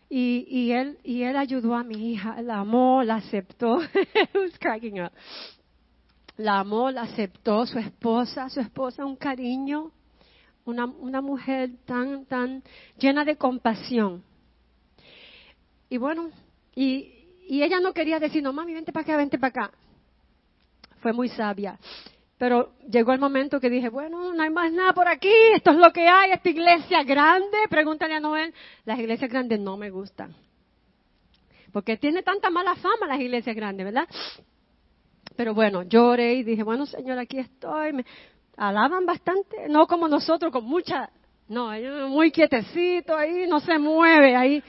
Y, y, él, y él ayudó a mi hija, la amó, la aceptó. cracking up. La amó, la aceptó, su esposa, su esposa, un cariño, una, una mujer tan, tan llena de compasión. Y bueno, y, y ella no quería decir, no mami, vente para acá, vente para acá. Fue muy sabia. Pero llegó el momento que dije, bueno, no hay más nada por aquí, esto es lo que hay, esta iglesia grande, pregúntale a Noel, las iglesias grandes no me gustan. Porque tiene tanta mala fama las iglesias grandes, ¿verdad? Pero bueno, lloré y dije, bueno, Señor, aquí estoy. Me alaban bastante, no como nosotros, con mucha, no, ellos muy quietecito ahí, no se mueve ahí,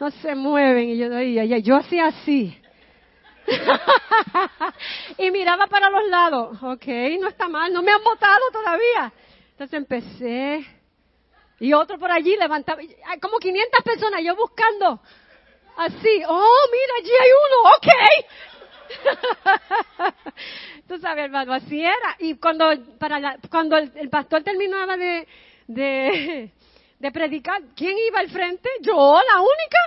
no se mueven. Y yo, yo hacía así. y miraba para los lados. Ok, no está mal, no me han votado todavía. Entonces empecé Y otro por allí levantaba, como 500 personas, yo buscando. Así, oh, mira, allí hay uno, ok. Tú sabes, hermano, así era. Y cuando, para cuando el, pastor terminaba de, de predicar, ¿quién iba al frente? Yo, la única.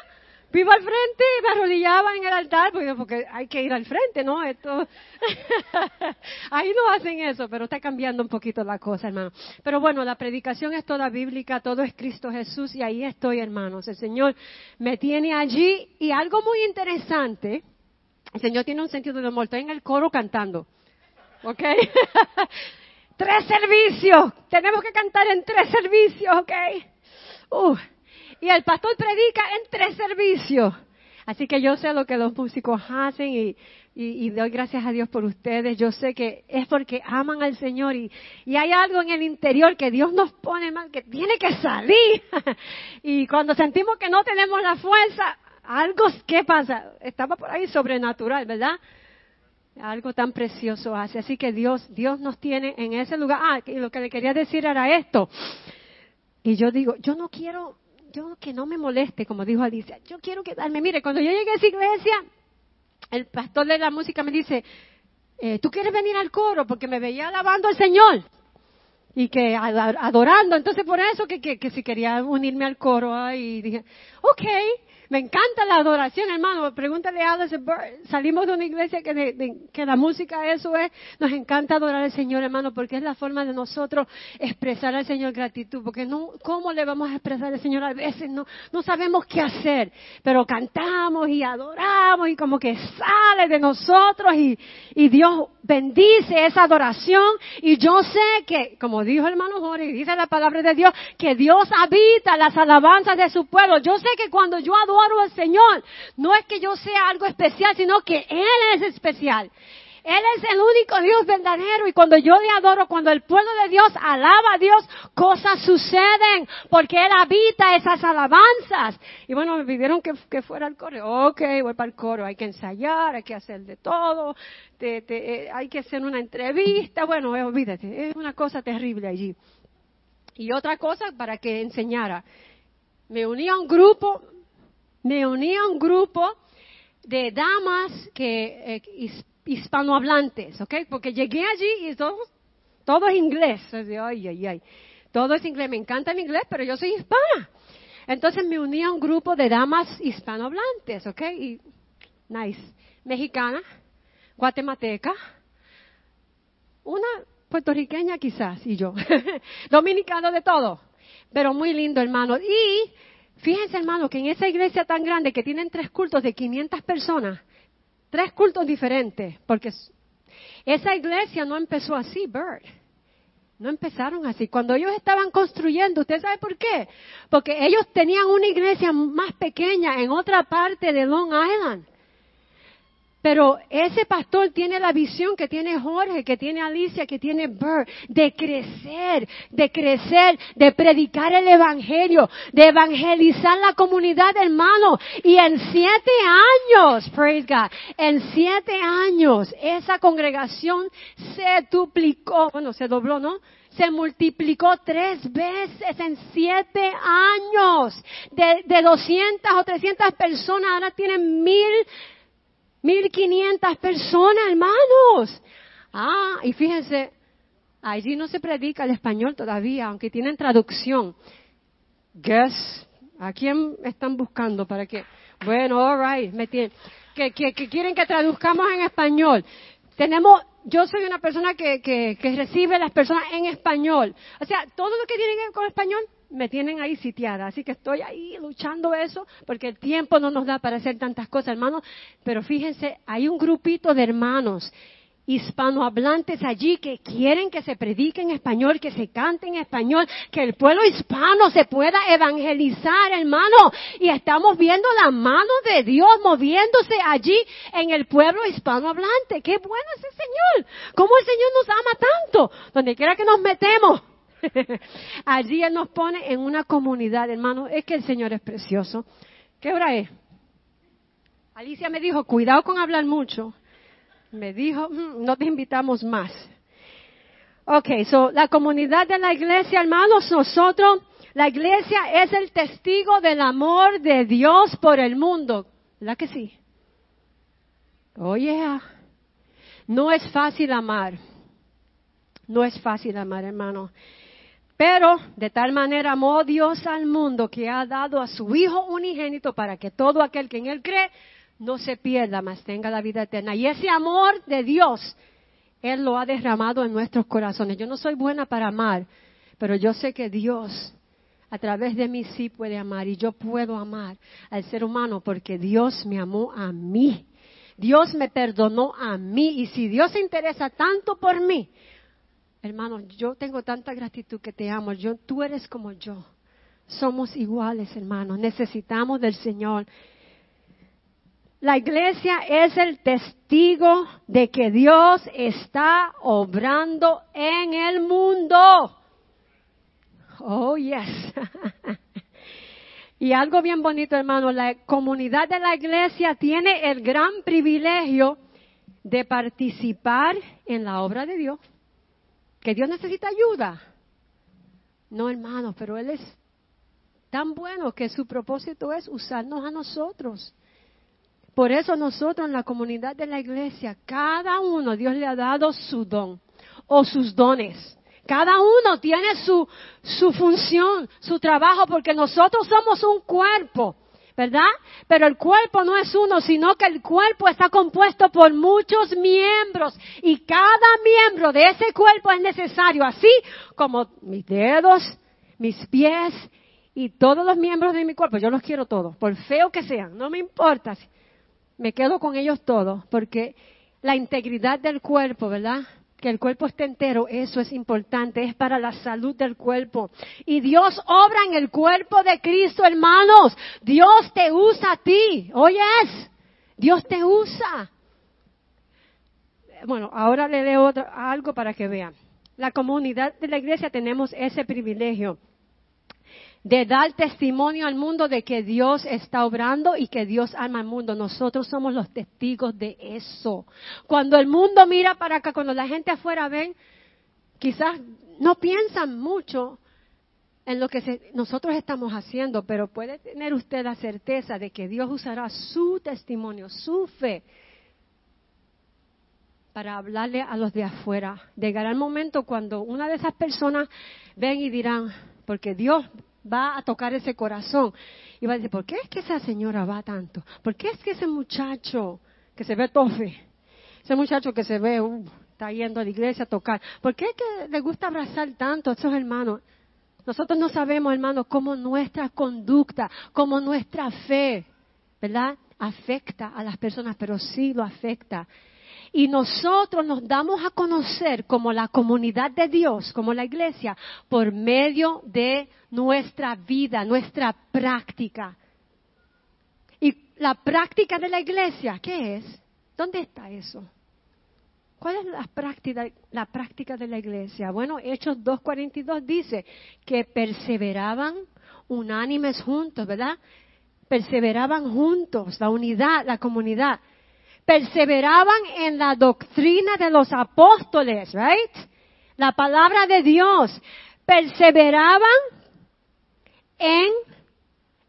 Vivo al frente, me arrodillaba en el altar, porque, hay que ir al frente, ¿no? Esto, ahí no hacen eso, pero está cambiando un poquito la cosa, hermano. Pero bueno, la predicación es toda bíblica, todo es Cristo Jesús, y ahí estoy, hermanos. El Señor me tiene allí, y algo muy interesante, el Señor tiene un sentido de humor, estoy en el coro cantando, ¿ok? tres servicios, tenemos que cantar en tres servicios, ¿ok? Uh. Y el pastor predica en tres servicios. Así que yo sé lo que los músicos hacen y, doy gracias a Dios por ustedes. Yo sé que es porque aman al Señor y, y hay algo en el interior que Dios nos pone mal, que tiene que salir. y cuando sentimos que no tenemos la fuerza, algo, ¿qué pasa? Estaba por ahí sobrenatural, ¿verdad? Algo tan precioso hace. Así que Dios, Dios nos tiene en ese lugar. Ah, y lo que le quería decir era esto. Y yo digo, yo no quiero yo que no me moleste, como dijo Alicia, yo quiero quedarme. Mire, cuando yo llegué a esa iglesia, el pastor de la música me dice, eh, ¿tú quieres venir al coro? Porque me veía alabando al Señor y que adorando. Entonces, por eso que, que, que si quería unirme al coro, y dije, ok. Me encanta la adoración, hermano. Pregúntale a Alice Salimos de una iglesia que, que la música eso es. Nos encanta adorar al Señor, hermano, porque es la forma de nosotros expresar al Señor gratitud. Porque no, ¿cómo le vamos a expresar al Señor? A veces no, no sabemos qué hacer. Pero cantamos y adoramos y como que sale de nosotros y, y Dios bendice esa adoración. Y yo sé que, como dijo el hermano Jorge, dice la palabra de Dios, que Dios habita las alabanzas de su pueblo. Yo sé que cuando yo adoro al Señor, no es que yo sea algo especial, sino que Él es especial. Él es el único Dios verdadero y cuando yo le adoro, cuando el pueblo de Dios alaba a Dios, cosas suceden porque Él habita esas alabanzas. Y bueno, me pidieron que, fuera al coro. Ok, voy para el coro, hay que ensayar, hay que hacer de todo, eh, hay que hacer una entrevista. Bueno, eh, olvídate, es una cosa terrible allí. Y otra cosa para que enseñara. Me uní a un grupo me uní a un grupo de damas que eh, hispanohablantes, ¿ok? Porque llegué allí y todo, todo es inglés. Ay. Todo es inglés. Me encanta el inglés, pero yo soy hispana. Entonces me uní a un grupo de damas hispanohablantes, ¿ok? Y, nice. Mexicana, guatemalteca, una puertorriqueña quizás, y yo. Dominicano de todo. Pero muy lindo, hermano. Y Fíjense, hermano, que en esa iglesia tan grande que tienen tres cultos de 500 personas, tres cultos diferentes, porque esa iglesia no empezó así, Bird. No empezaron así. Cuando ellos estaban construyendo, ¿usted sabe por qué? Porque ellos tenían una iglesia más pequeña en otra parte de Long Island. Pero ese pastor tiene la visión que tiene Jorge, que tiene Alicia, que tiene Bert, de crecer, de crecer, de predicar el Evangelio, de evangelizar la comunidad, hermano. Y en siete años, praise God, en siete años, esa congregación se duplicó, bueno, se dobló, ¿no? se multiplicó tres veces en siete años. De, de 200 o 300 personas, ahora tienen mil 1500 personas, hermanos. Ah, y fíjense, allí no se predica el español todavía, aunque tienen traducción. Guess, ¿a quién están buscando para que? Bueno, alright, me tienen, que, que, quieren que traduzcamos en español. Tenemos, yo soy una persona que, que, que recibe las personas en español. O sea, todo lo que tiene que ver con español, me tienen ahí sitiada, así que estoy ahí luchando eso, porque el tiempo no nos da para hacer tantas cosas, hermanos. Pero fíjense, hay un grupito de hermanos hispanohablantes allí que quieren que se predique en español, que se cante en español, que el pueblo hispano se pueda evangelizar, hermano. Y estamos viendo la mano de Dios moviéndose allí en el pueblo hispanohablante. Qué bueno ese Señor. ¿Cómo el Señor nos ama tanto? Donde quiera que nos metemos. Allí Él nos pone en una comunidad, hermano. Es que el Señor es precioso. ¿Qué hora es? Alicia me dijo, cuidado con hablar mucho. Me dijo, mm, no te invitamos más. Ok, so la comunidad de la iglesia, hermanos, nosotros La iglesia es el testigo del amor de Dios por el mundo. ¿Verdad que sí? Oh, no es fácil amar. No es fácil amar, hermano. Pero de tal manera amó Dios al mundo que ha dado a su Hijo unigénito para que todo aquel que en Él cree no se pierda, mas tenga la vida eterna. Y ese amor de Dios, Él lo ha derramado en nuestros corazones. Yo no soy buena para amar, pero yo sé que Dios a través de mí sí puede amar y yo puedo amar al ser humano porque Dios me amó a mí. Dios me perdonó a mí y si Dios se interesa tanto por mí, Hermano, yo tengo tanta gratitud que te amo. Yo, tú eres como yo. Somos iguales, hermano. Necesitamos del Señor. La iglesia es el testigo de que Dios está obrando en el mundo. Oh, yes. y algo bien bonito, hermano, la comunidad de la iglesia tiene el gran privilegio de participar en la obra de Dios que Dios necesita ayuda. No, hermano, pero Él es tan bueno que su propósito es usarnos a nosotros. Por eso nosotros en la comunidad de la iglesia, cada uno Dios le ha dado su don o sus dones. Cada uno tiene su, su función, su trabajo, porque nosotros somos un cuerpo. ¿Verdad? Pero el cuerpo no es uno, sino que el cuerpo está compuesto por muchos miembros y cada miembro de ese cuerpo es necesario, así como mis dedos, mis pies y todos los miembros de mi cuerpo. Yo los quiero todos, por feo que sean, no me importa. Me quedo con ellos todos, porque la integridad del cuerpo, ¿verdad? Que el cuerpo esté entero, eso es importante, es para la salud del cuerpo. Y Dios obra en el cuerpo de Cristo, hermanos. Dios te usa a ti, oyes, Dios te usa. Bueno, ahora le leo algo para que vean. La comunidad de la iglesia tenemos ese privilegio de dar testimonio al mundo de que Dios está obrando y que Dios ama al mundo. Nosotros somos los testigos de eso. Cuando el mundo mira para acá, cuando la gente afuera ven, quizás no piensan mucho en lo que nosotros estamos haciendo, pero puede tener usted la certeza de que Dios usará su testimonio, su fe, para hablarle a los de afuera. Llegará el momento cuando una de esas personas ven y dirán, porque Dios va a tocar ese corazón y va a decir, ¿por qué es que esa señora va tanto? ¿Por qué es que ese muchacho que se ve tofe, ese muchacho que se ve, uh, está yendo a la iglesia a tocar, ¿por qué es que le gusta abrazar tanto a esos hermanos? Nosotros no sabemos, hermanos, cómo nuestra conducta, cómo nuestra fe, ¿verdad? Afecta a las personas, pero sí lo afecta y nosotros nos damos a conocer como la comunidad de Dios, como la iglesia, por medio de nuestra vida, nuestra práctica. Y la práctica de la iglesia, ¿qué es? ¿Dónde está eso? ¿Cuál es la práctica, la práctica de la iglesia? Bueno, Hechos 2.42 dice que perseveraban unánimes juntos, ¿verdad? Perseveraban juntos, la unidad, la comunidad perseveraban en la doctrina de los apóstoles, right? La palabra de Dios. Perseveraban en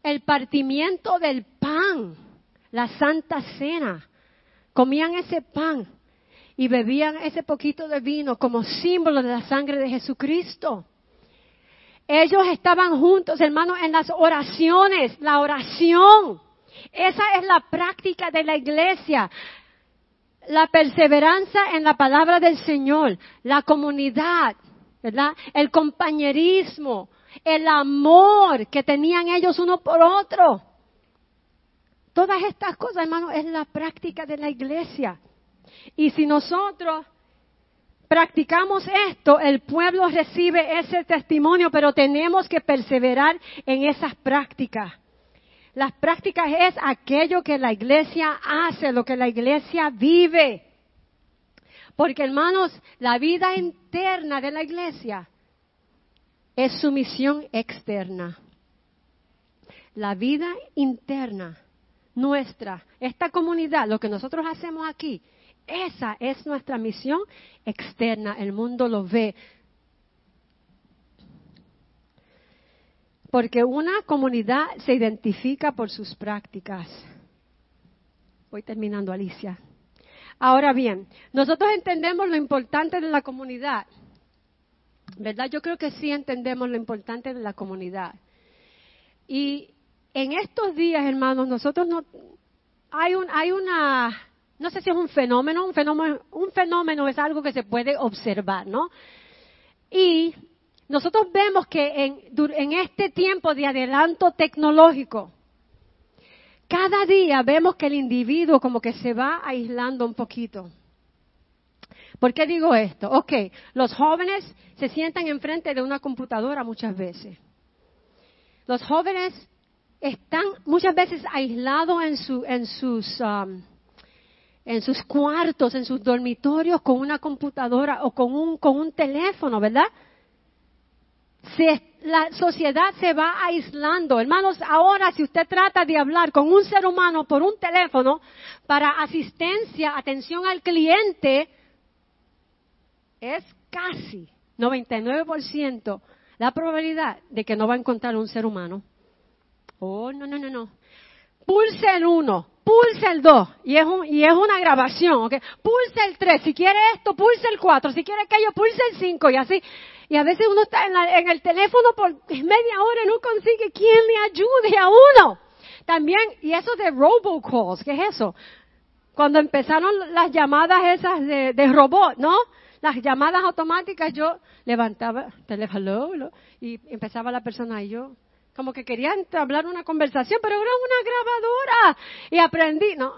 el partimiento del pan, la santa cena. Comían ese pan y bebían ese poquito de vino como símbolo de la sangre de Jesucristo. Ellos estaban juntos, hermanos, en las oraciones, la oración. Esa es la práctica de la iglesia. La perseverancia en la palabra del Señor, la comunidad, ¿verdad? El compañerismo, el amor que tenían ellos uno por otro. Todas estas cosas, hermano, es la práctica de la iglesia. Y si nosotros practicamos esto, el pueblo recibe ese testimonio, pero tenemos que perseverar en esas prácticas. Las prácticas es aquello que la iglesia hace, lo que la iglesia vive. Porque hermanos, la vida interna de la iglesia es su misión externa. La vida interna nuestra, esta comunidad, lo que nosotros hacemos aquí, esa es nuestra misión externa. El mundo lo ve. Porque una comunidad se identifica por sus prácticas. Voy terminando, Alicia. Ahora bien, nosotros entendemos lo importante de la comunidad. ¿Verdad? Yo creo que sí entendemos lo importante de la comunidad. Y en estos días, hermanos, nosotros no hay un hay una no sé si es un fenómeno, un fenómeno, un fenómeno es algo que se puede observar, ¿no? Y nosotros vemos que en, en este tiempo de adelanto tecnológico, cada día vemos que el individuo como que se va aislando un poquito. ¿Por qué digo esto? Ok, los jóvenes se sientan enfrente de una computadora muchas veces. Los jóvenes están muchas veces aislados en, su, en, sus, um, en sus cuartos, en sus dormitorios con una computadora o con un, con un teléfono, ¿verdad? La sociedad se va aislando. Hermanos, ahora si usted trata de hablar con un ser humano por un teléfono para asistencia, atención al cliente, es casi 99% la probabilidad de que no va a encontrar un ser humano. Oh, no, no, no, no. Pulse el 1, pulse el 2, y es, y es una grabación, ¿ok? Pulse el 3, si quiere esto, pulse el 4, si quiere aquello, pulse el 5, y así. Y a veces uno está en, el teléfono por media hora y no consigue quien le ayude a uno. También, y eso de robocalls, ¿qué es eso? Cuando empezaron las llamadas esas de, de robot, ¿no? Las llamadas automáticas, yo levantaba teléfono y empezaba la persona y yo, como que quería hablar una conversación, pero era una grabadora. Y aprendí, no,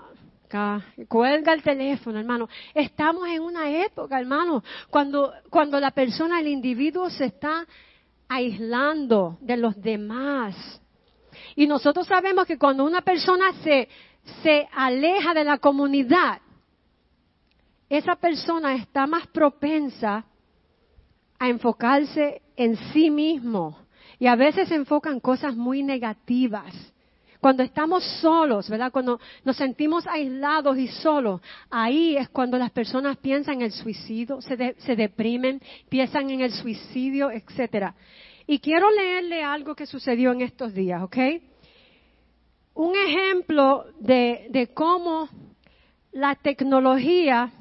cuelga el teléfono, hermano. Estamos en una época, hermano, cuando, cuando la persona, el individuo se está aislando de los demás. Y nosotros sabemos que cuando una persona se, se aleja de la comunidad, esa persona está más propensa a enfocarse en sí mismo y a veces se enfocan cosas muy negativas. Cuando estamos solos, ¿verdad? Cuando nos sentimos aislados y solos, ahí es cuando las personas piensan en el suicidio, se, se deprimen, piensan en el suicidio, etcétera. Y quiero leerle algo que sucedió en estos días, ¿ok? Un ejemplo de, de cómo la tecnología,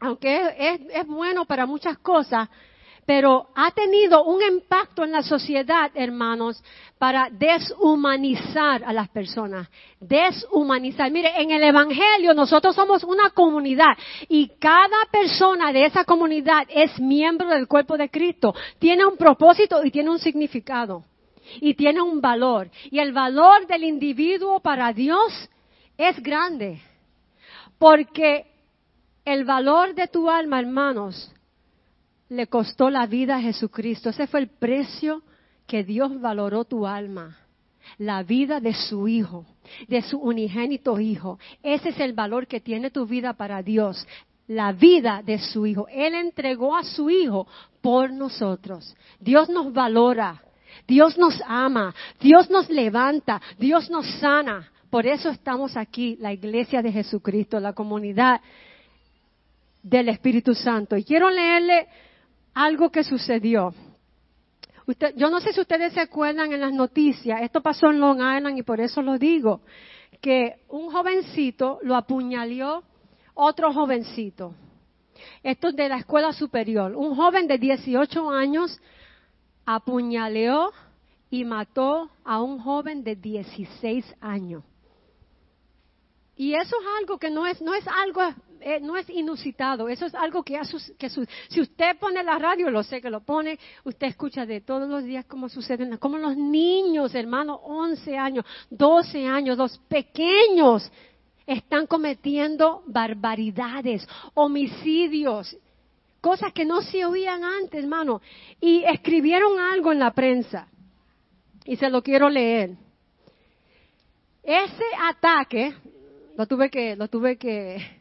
aunque es, es bueno para muchas cosas, pero ha tenido un impacto en la sociedad, hermanos, para deshumanizar a las personas. Deshumanizar. Mire, en el Evangelio nosotros somos una comunidad y cada persona de esa comunidad es miembro del cuerpo de Cristo. Tiene un propósito y tiene un significado. Y tiene un valor. Y el valor del individuo para Dios es grande. Porque el valor de tu alma, hermanos, le costó la vida a Jesucristo. Ese fue el precio que Dios valoró tu alma. La vida de su Hijo, de su unigénito Hijo. Ese es el valor que tiene tu vida para Dios. La vida de su Hijo. Él entregó a su Hijo por nosotros. Dios nos valora. Dios nos ama. Dios nos levanta. Dios nos sana. Por eso estamos aquí, la iglesia de Jesucristo, la comunidad del Espíritu Santo. Y quiero leerle algo que sucedió. yo no sé si ustedes se acuerdan en las noticias, esto pasó en Long Island y por eso lo digo, que un jovencito lo apuñaleó otro jovencito. Esto es de la escuela superior. Un joven de 18 años apuñaleó y mató a un joven de 16 años. Y eso es algo que no es, no es algo eh, no es inusitado, eso es algo que, que si usted pone la radio, lo sé que lo pone, usted escucha de todos los días cómo suceden, como los niños, hermanos, 11 años, 12 años, los pequeños están cometiendo barbaridades, homicidios, cosas que no se oían antes, hermano. Y escribieron algo en la prensa, y se lo quiero leer. Ese ataque, lo tuve que, lo tuve que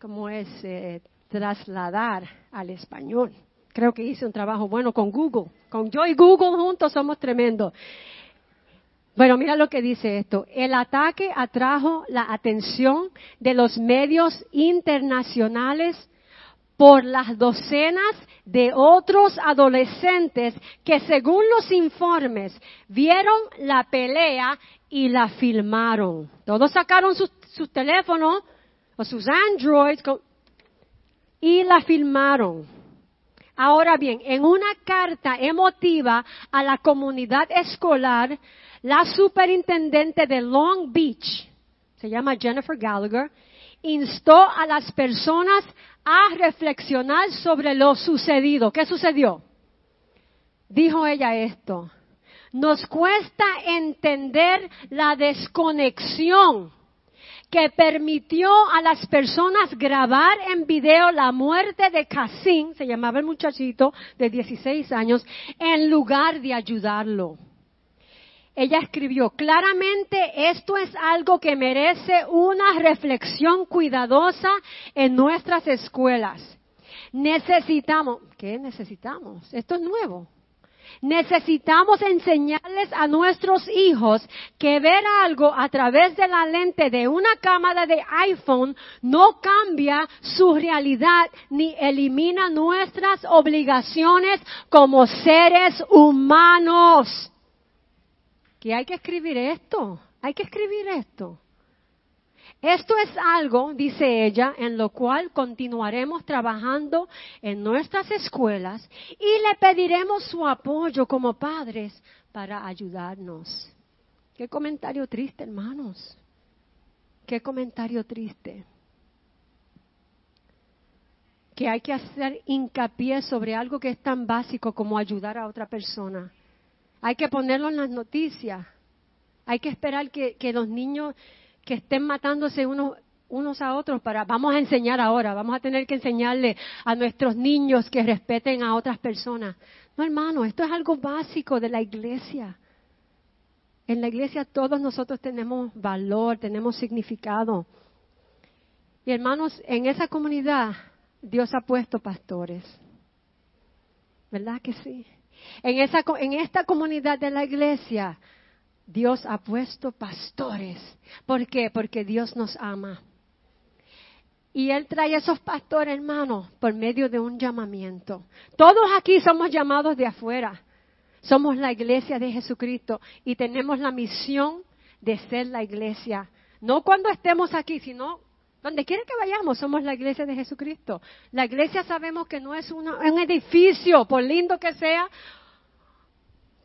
cómo es eh, trasladar al español. Creo que hice un trabajo bueno con Google. Con yo y Google juntos somos tremendos. Bueno, mira lo que dice esto. El ataque atrajo la atención de los medios internacionales por las docenas de otros adolescentes que según los informes vieron la pelea y la filmaron. Todos sacaron sus, teléfonos o sus Androids y la filmaron. Ahora bien, en una carta emotiva a la comunidad escolar, la superintendente de Long Beach, se llama Jennifer Gallagher, instó a las personas a reflexionar sobre lo sucedido. ¿Qué sucedió? Dijo ella esto. Nos cuesta entender la desconexión que permitió a las personas grabar en video la muerte de Cassim, se llamaba el muchachito de 16 años, en lugar de ayudarlo ella escribió, claramente esto es algo que merece una reflexión cuidadosa en nuestras escuelas. Necesitamos, ¿qué necesitamos? Esto es nuevo. Necesitamos enseñarles a nuestros hijos que ver algo a través de la lente de una cámara de iPhone no cambia su realidad ni elimina nuestras obligaciones como seres humanos que hay que escribir esto, hay que escribir esto. Esto es algo, dice ella, en lo cual continuaremos trabajando en nuestras escuelas y le pediremos su apoyo como padres para ayudarnos. Qué comentario triste, hermanos. Qué comentario triste. Que hay que hacer hincapié sobre algo que es tan básico como ayudar a otra persona. Hay que ponerlo en las noticias. Hay que esperar que, los niños que estén matándose unos, unos a otros para, vamos a enseñar ahora, vamos a tener que enseñarle a nuestros niños que respeten a otras personas. No, hermano, esto es algo básico de la iglesia. En la iglesia todos nosotros tenemos valor, tenemos significado. Y hermanos, en esa comunidad Dios ha puesto pastores. ¿Verdad que sí? En, esa, en esta comunidad de la iglesia, Dios ha puesto pastores. ¿Por qué? Porque Dios nos ama. Y Él trae a esos pastores, hermanos, por medio de un llamamiento. Todos aquí somos llamados de afuera. Somos la iglesia de Jesucristo y tenemos la misión de ser la iglesia. No cuando estemos aquí, sino donde quiera que vayamos, somos la iglesia de Jesucristo. La iglesia sabemos que no es un edificio, por lindo que sea,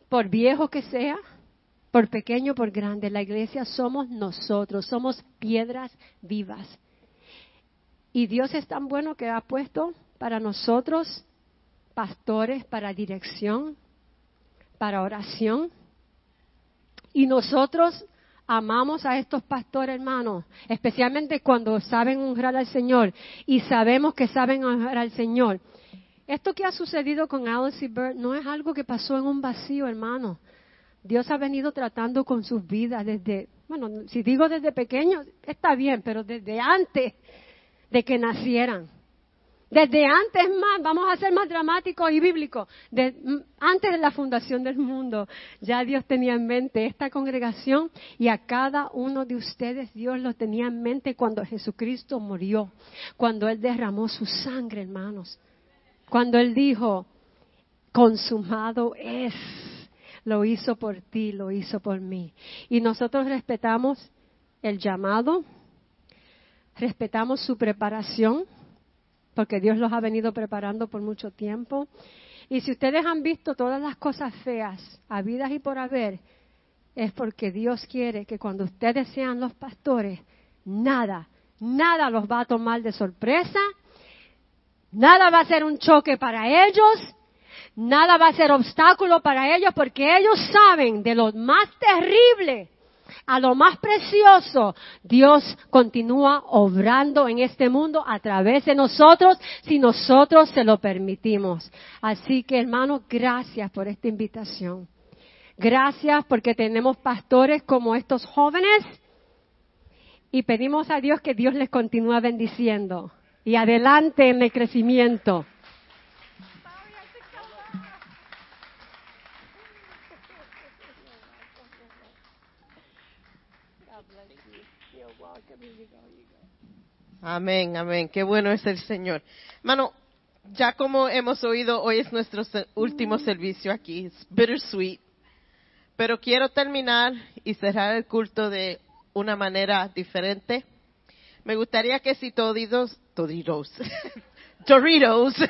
por viejo que sea, por pequeño, por grande. La iglesia somos nosotros, somos piedras vivas. Y Dios es tan bueno que ha puesto para nosotros pastores para dirección, para oración. Y nosotros amamos a estos pastores hermanos, especialmente cuando saben honrar al Señor y sabemos que saben honrar al Señor. Esto que ha sucedido con Alice y no es algo que pasó en un vacío, hermano. Dios ha venido tratando con sus vidas desde, bueno, si digo desde pequeños, está bien, pero desde antes de que nacieran. Desde antes más, vamos a ser más dramáticos y bíblicos, antes de la fundación del mundo, ya Dios tenía en mente esta congregación y a cada uno de ustedes Dios lo tenía en mente cuando Jesucristo murió, cuando Él derramó su sangre, hermanos, cuando Él dijo, consumado es, lo hizo por ti, lo hizo por mí. Y nosotros respetamos el llamado, respetamos su preparación, porque Dios los ha venido preparando por mucho tiempo. Y si ustedes han visto todas las cosas feas, habidas y por haber, es porque Dios quiere que cuando ustedes sean los pastores, nada, nada los va a tomar de sorpresa, nada va a ser un choque para ellos, nada va a ser obstáculo para ellos, porque ellos saben de lo más terrible a lo más precioso, Dios continúa obrando en este mundo a través de nosotros si nosotros se lo permitimos. Así que hermanos, gracias por esta invitación. Gracias porque tenemos pastores como estos jóvenes y pedimos a Dios que Dios les continúe bendiciendo y adelante en el crecimiento. Amén, amén. Qué bueno es el Señor. Hermano, ya como hemos oído, hoy es nuestro último servicio aquí. Es bittersweet. Pero quiero terminar y cerrar el culto de una manera diferente. Me gustaría que si toditos, toditos, Doritos,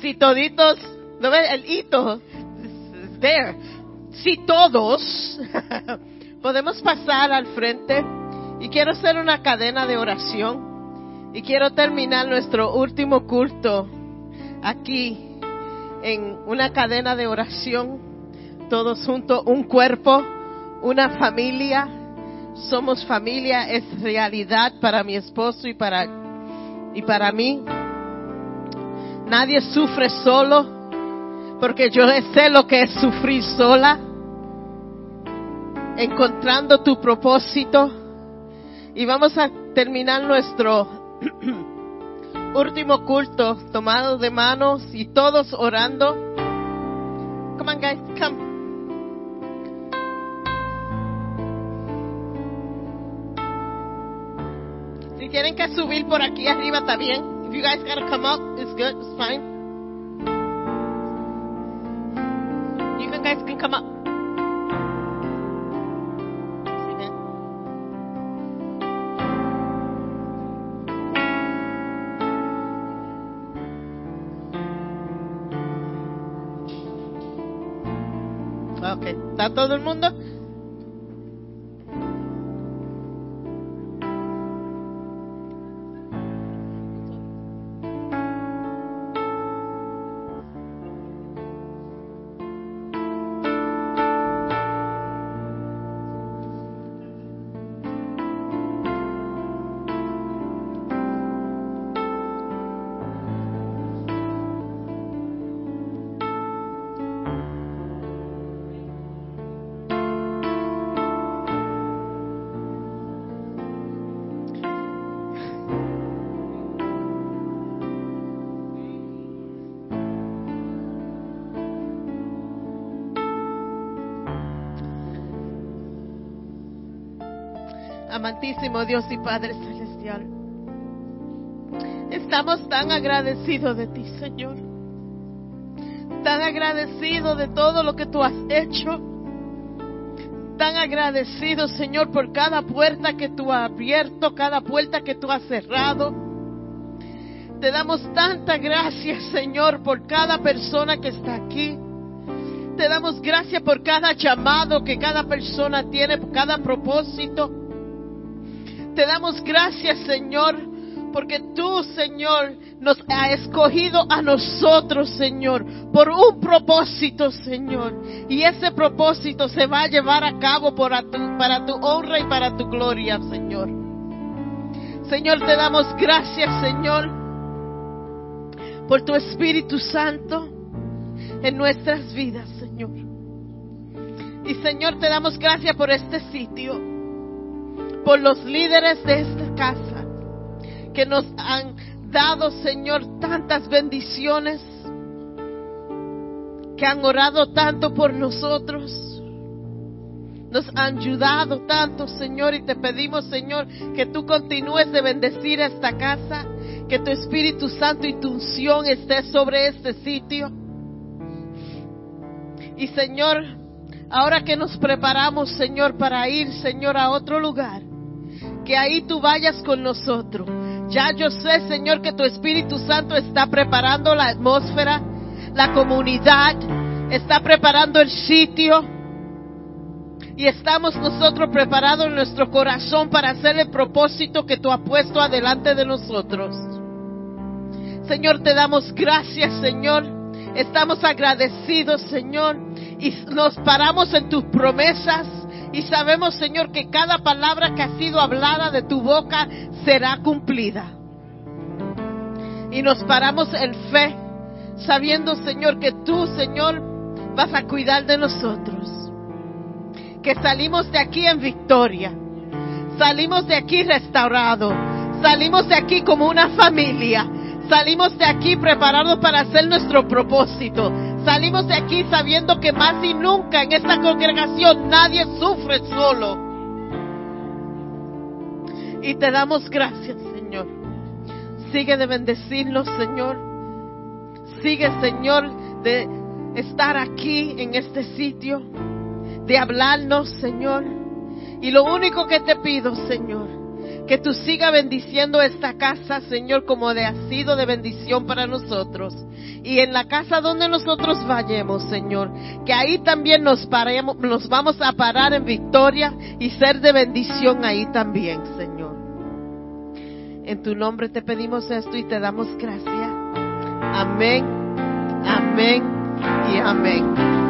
si toditos, ¿no ves? El hito, there. Si todos podemos pasar al frente y quiero hacer una cadena de oración y quiero terminar nuestro último culto aquí en una cadena de oración, todos juntos, un cuerpo, una familia. Somos familia, es realidad para mi esposo y para, y para mí. Nadie sufre solo, porque yo sé lo que es sufrir sola, encontrando tu propósito. Y vamos a terminar nuestro último culto, tomado de manos y todos orando. Come on, guys, come. Si tienen que subir por aquí arriba, está bien. If you guys gotta come up, it's good, it's fine. Guys can come up. Ok, ¿está todo el mundo? Amantísimo Dios y Padre Celestial. Estamos tan agradecidos de ti, Señor. Tan agradecidos de todo lo que tú has hecho. Tan agradecidos, Señor, por cada puerta que tú has abierto, cada puerta que tú has cerrado. Te damos tanta gracias, Señor, por cada persona que está aquí. Te damos gracias por cada llamado que cada persona tiene, por cada propósito. Te damos gracias, Señor, porque tú, Señor, nos has escogido a nosotros, Señor, por un propósito, Señor. Y ese propósito se va a llevar a cabo tu, para tu honra y para tu gloria, Señor. Señor, te damos gracias, Señor, por tu Espíritu Santo en nuestras vidas, Señor. Y Señor, te damos gracias por este sitio por los líderes de esta casa que nos han dado, Señor, tantas bendiciones, que han orado tanto por nosotros. Nos han ayudado tanto, Señor, y te pedimos, Señor, que tú continúes de bendecir esta casa, que tu Espíritu Santo y tu unción esté sobre este sitio. Y Señor, ahora que nos preparamos, Señor, para ir, Señor, a otro lugar, que ahí tú vayas con nosotros. Ya yo sé, Señor, que tu Espíritu Santo está preparando la atmósfera, la comunidad, está preparando el sitio. Y estamos nosotros preparados en nuestro corazón para hacer el propósito que tú has puesto adelante de nosotros. Señor, te damos gracias, Señor. Estamos agradecidos, Señor. Y nos paramos en tus promesas y sabemos, Señor, que cada palabra que ha sido hablada de tu boca será cumplida. Y nos paramos en fe, sabiendo, Señor, que tú, Señor, vas a cuidar de nosotros. Que salimos de aquí en victoria. Salimos de aquí restaurados. Salimos de aquí como una familia. Salimos de aquí preparados para hacer nuestro propósito. Salimos de aquí sabiendo que más y nunca en esta congregación nadie sufre solo. Y te damos gracias, Señor. Sigue de bendecirnos, Señor. Sigue, Señor, de estar aquí en este sitio, de hablarnos, Señor. Y lo único que te pido, Señor, que tú sigas bendiciendo esta casa, Señor, como de ha sido de bendición para nosotros. Y en la casa donde nosotros vayamos, Señor, que ahí también nos paremos, nos vamos a parar en victoria y ser de bendición ahí también, Señor. En tu nombre te pedimos esto y te damos gracias. Amén, amén y amén.